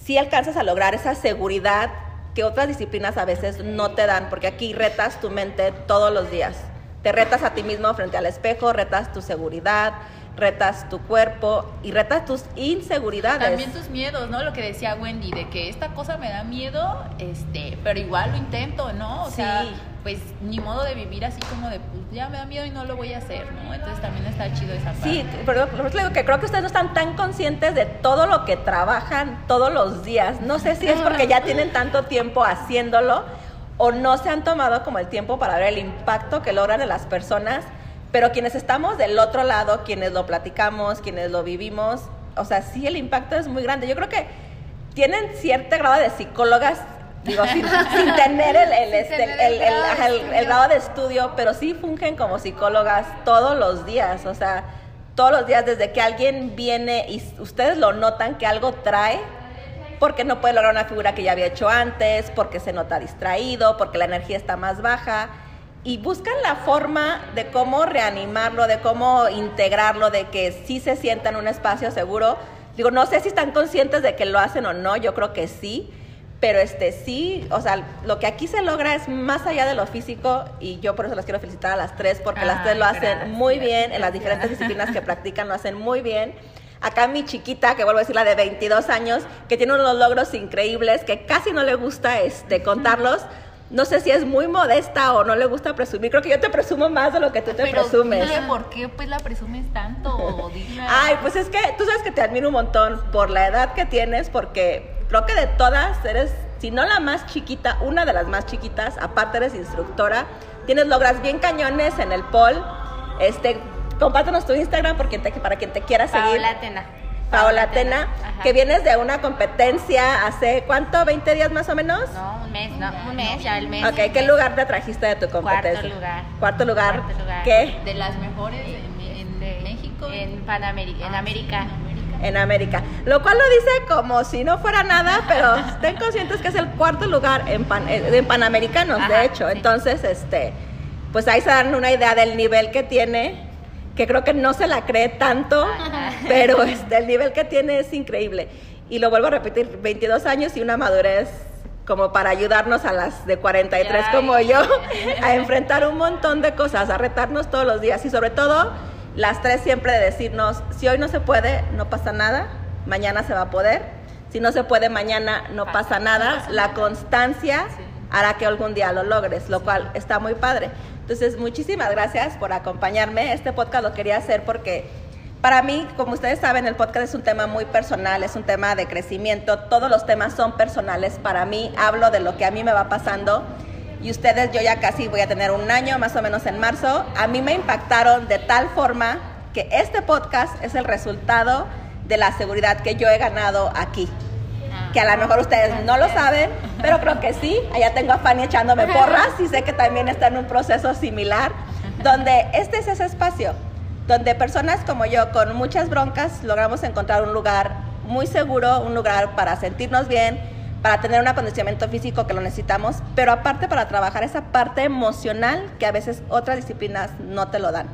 B: sí alcanzas a lograr esa seguridad que otras disciplinas a veces no te dan, porque aquí retas tu mente todos los días. Te retas a ti mismo frente al espejo, retas tu seguridad, retas tu cuerpo y retas tus inseguridades.
D: También tus miedos, ¿no? Lo que decía Wendy, de que esta cosa me da miedo, este, pero igual lo intento, ¿no? O sea,
B: Sí.
D: Pues ni modo de vivir así como de, pues ya me da miedo y no lo voy a hacer, ¿no? Entonces también está chido esa parte.
B: Sí, pero por eso le digo que creo que ustedes no están tan conscientes de todo lo que trabajan todos los días. No sé si es porque ya tienen tanto tiempo haciéndolo o no se han tomado como el tiempo para ver el impacto que logran en las personas, pero quienes estamos del otro lado, quienes lo platicamos, quienes lo vivimos, o sea, sí el impacto es muy grande. Yo creo que tienen cierto grado de psicólogas, digo, sin, sin tener el, el, este,
C: tener
B: el-
C: el
B: el-
C: grado de estudio.
B: pero sí fungen como psicólogas todos los días, o sea, todos los días desde que alguien viene y ustedes lo notan que algo trae, porque no puede lograr una figura que ya había hecho antes, porque se nota distraído, porque la energía está más baja. Y buscan la forma de cómo reanimarlo, de cómo integrarlo, de que sí se sienta en un espacio seguro. Digo, no sé si están conscientes de que lo hacen o no, yo creo que sí, pero este sí, o sea, lo que aquí se logra es más allá de lo físico y yo por eso las quiero felicitar a las tres, porque las
D: Ay,
B: tres lo hacen
D: gracias,
B: muy bien, en las
D: gracias.
B: diferentes disciplinas que practican lo hacen muy bien. Acá mi chiquita, que vuelvo a decir la de 22 años, que tiene unos logros increíbles, que casi no le gusta este, contarlos. No sé si es muy modesta o no le gusta presumir. Creo que yo te presumo más de lo que tú te
D: Pero
B: presumes.
D: dile por qué pues la presumes tanto, dile.
B: Ay, pues es que tú sabes que te admiro un montón por la edad que tienes, porque creo que de todas eres, si no la más chiquita, una de las más chiquitas, aparte eres instructora, tienes logras bien cañones en el pol. Este, compártenos tu Instagram por quien te- para quien te quiera seguir.
E: Paola Tena.
B: Paola Tena,
E: Ajá.
B: que vienes de una competencia hace cuánto, 20 días más o menos.
E: No, un mes, no, un mes, ya el mes.
B: Ok, ¿qué lugar te trajiste de tu competencia?
E: Cuarto lugar.
B: Cuarto lugar.
E: Cuarto lugar.
B: ¿Qué?
D: de las mejores en, en
E: Este,
D: México.
E: En Panamérica, en
D: Ah,
E: América.
D: sí, en América.
B: En América. Lo cual lo dice como si no fuera nada, pero estén conscientes que es el cuarto lugar en, pan- eh, en Panamericanos, de
E: Ajá,
B: hecho.
E: sí.
B: Entonces, este, pues ahí se dan una idea del nivel que tiene, que creo que no se la cree tanto,
E: Ajá.
B: pero este, el nivel que tiene es increíble. Y lo vuelvo a repetir, 22 años y una madurez como para ayudarnos a las de 43
D: Ay.
B: como yo a enfrentar un montón de cosas, a retarnos todos los días y sobre todo las tres siempre de decirnos, si hoy no se puede, no pasa nada, mañana se va a poder, si no se puede mañana, no pasa nada, la constancia
D: Sí.
B: hará que algún día lo logres, lo cual está muy padre. Entonces, muchísimas gracias por acompañarme. Este podcast lo quería hacer porque para mí, como ustedes saben, el podcast es un tema muy personal, es un tema de crecimiento. Todos los temas son personales para mí. Hablo de lo que a mí me va pasando. Y ustedes, yo ya casi voy a tener un año, más o menos en marzo. A mí me impactaron de tal forma que este podcast es el resultado de la seguridad que yo he ganado aquí que a lo mejor ustedes no lo saben, pero creo que sí. Allá tengo a Fanny echándome porras y sé que también está en un proceso similar, donde este es ese espacio, donde personas como yo con muchas broncas logramos encontrar un lugar muy seguro, un lugar para sentirnos bien, para tener un acondicionamiento físico que lo necesitamos, pero aparte para trabajar esa parte emocional que a veces otras disciplinas no te lo dan.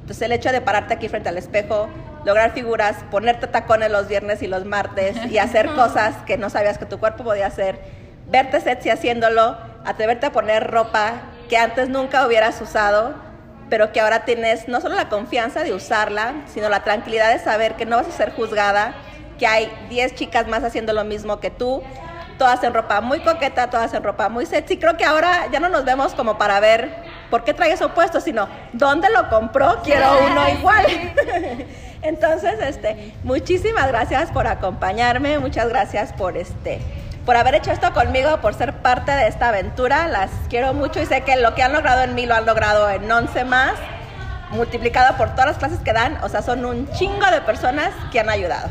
B: Entonces el hecho de pararte aquí frente al espejo, lograr figuras, ponerte tacones los viernes y los martes y hacer cosas que no sabías que tu cuerpo podía hacer, verte sexy haciéndolo, atreverte a poner ropa que antes nunca hubieras usado, pero que ahora tienes no solo la confianza de usarla, sino la tranquilidad de saber que no vas a ser juzgada, que hay 10 chicas más haciendo lo mismo que tú, todas en ropa muy coqueta, todas en ropa muy sexy. Creo que ahora ya no nos vemos como para ver por qué trae eso puesto, sino dónde lo compró, quiero uno igual. Entonces, este, muchísimas gracias por acompañarme, muchas gracias por este por haber hecho esto conmigo, por ser parte de esta aventura. Las quiero mucho y sé que lo que han logrado en mí lo han logrado en 11 más, multiplicado por todas las clases que dan. O sea, son un chingo de personas que han ayudado.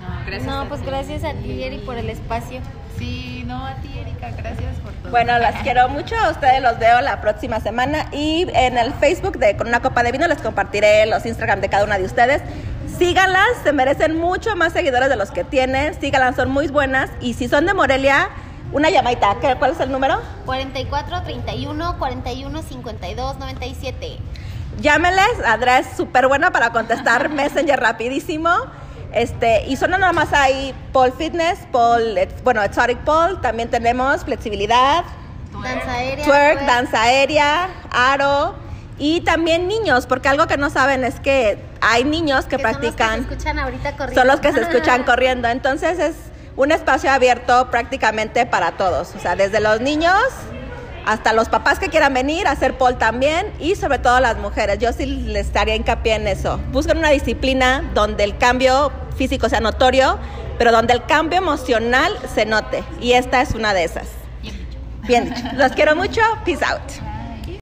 C: No, gracias no pues gracias a ti, Eri, por el espacio.
D: Sí, no, a ti, Erika, gracias por todo.
B: Bueno, las quiero mucho, a ustedes los veo la próxima semana y en el Facebook de Con una copa de vino les compartiré los Instagram de cada una de ustedes síganlas, se merecen mucho más seguidores de los que tienen, síganlas, son muy buenas. Y si son de Morelia, una llamadita, ¿cuál es el número?
C: 44 31 41 52 97.
B: Llámenles, Andrea es súper buena para contestar Messenger rapidísimo. Este, y son nada más ahí Paul Fitness, Paul, bueno, Exotic Paul, también tenemos flexibilidad,
C: danza aérea,
B: twerk, danza aérea, aro, y también niños, porque algo que no saben es que hay niños que, practican.
C: Son los que se escuchan ahorita corriendo.
B: Son los que se escuchan corriendo. Entonces es un espacio abierto prácticamente para todos. O sea, desde los niños hasta los papás que quieran venir a hacer pole también y sobre todo las mujeres. Yo sí les estaría hincapié en eso. Busquen una disciplina donde el cambio físico sea notorio, pero donde el cambio emocional se note. Y esta es una de esas. Bien dicho. Bien dicho. Los quiero mucho. Peace out.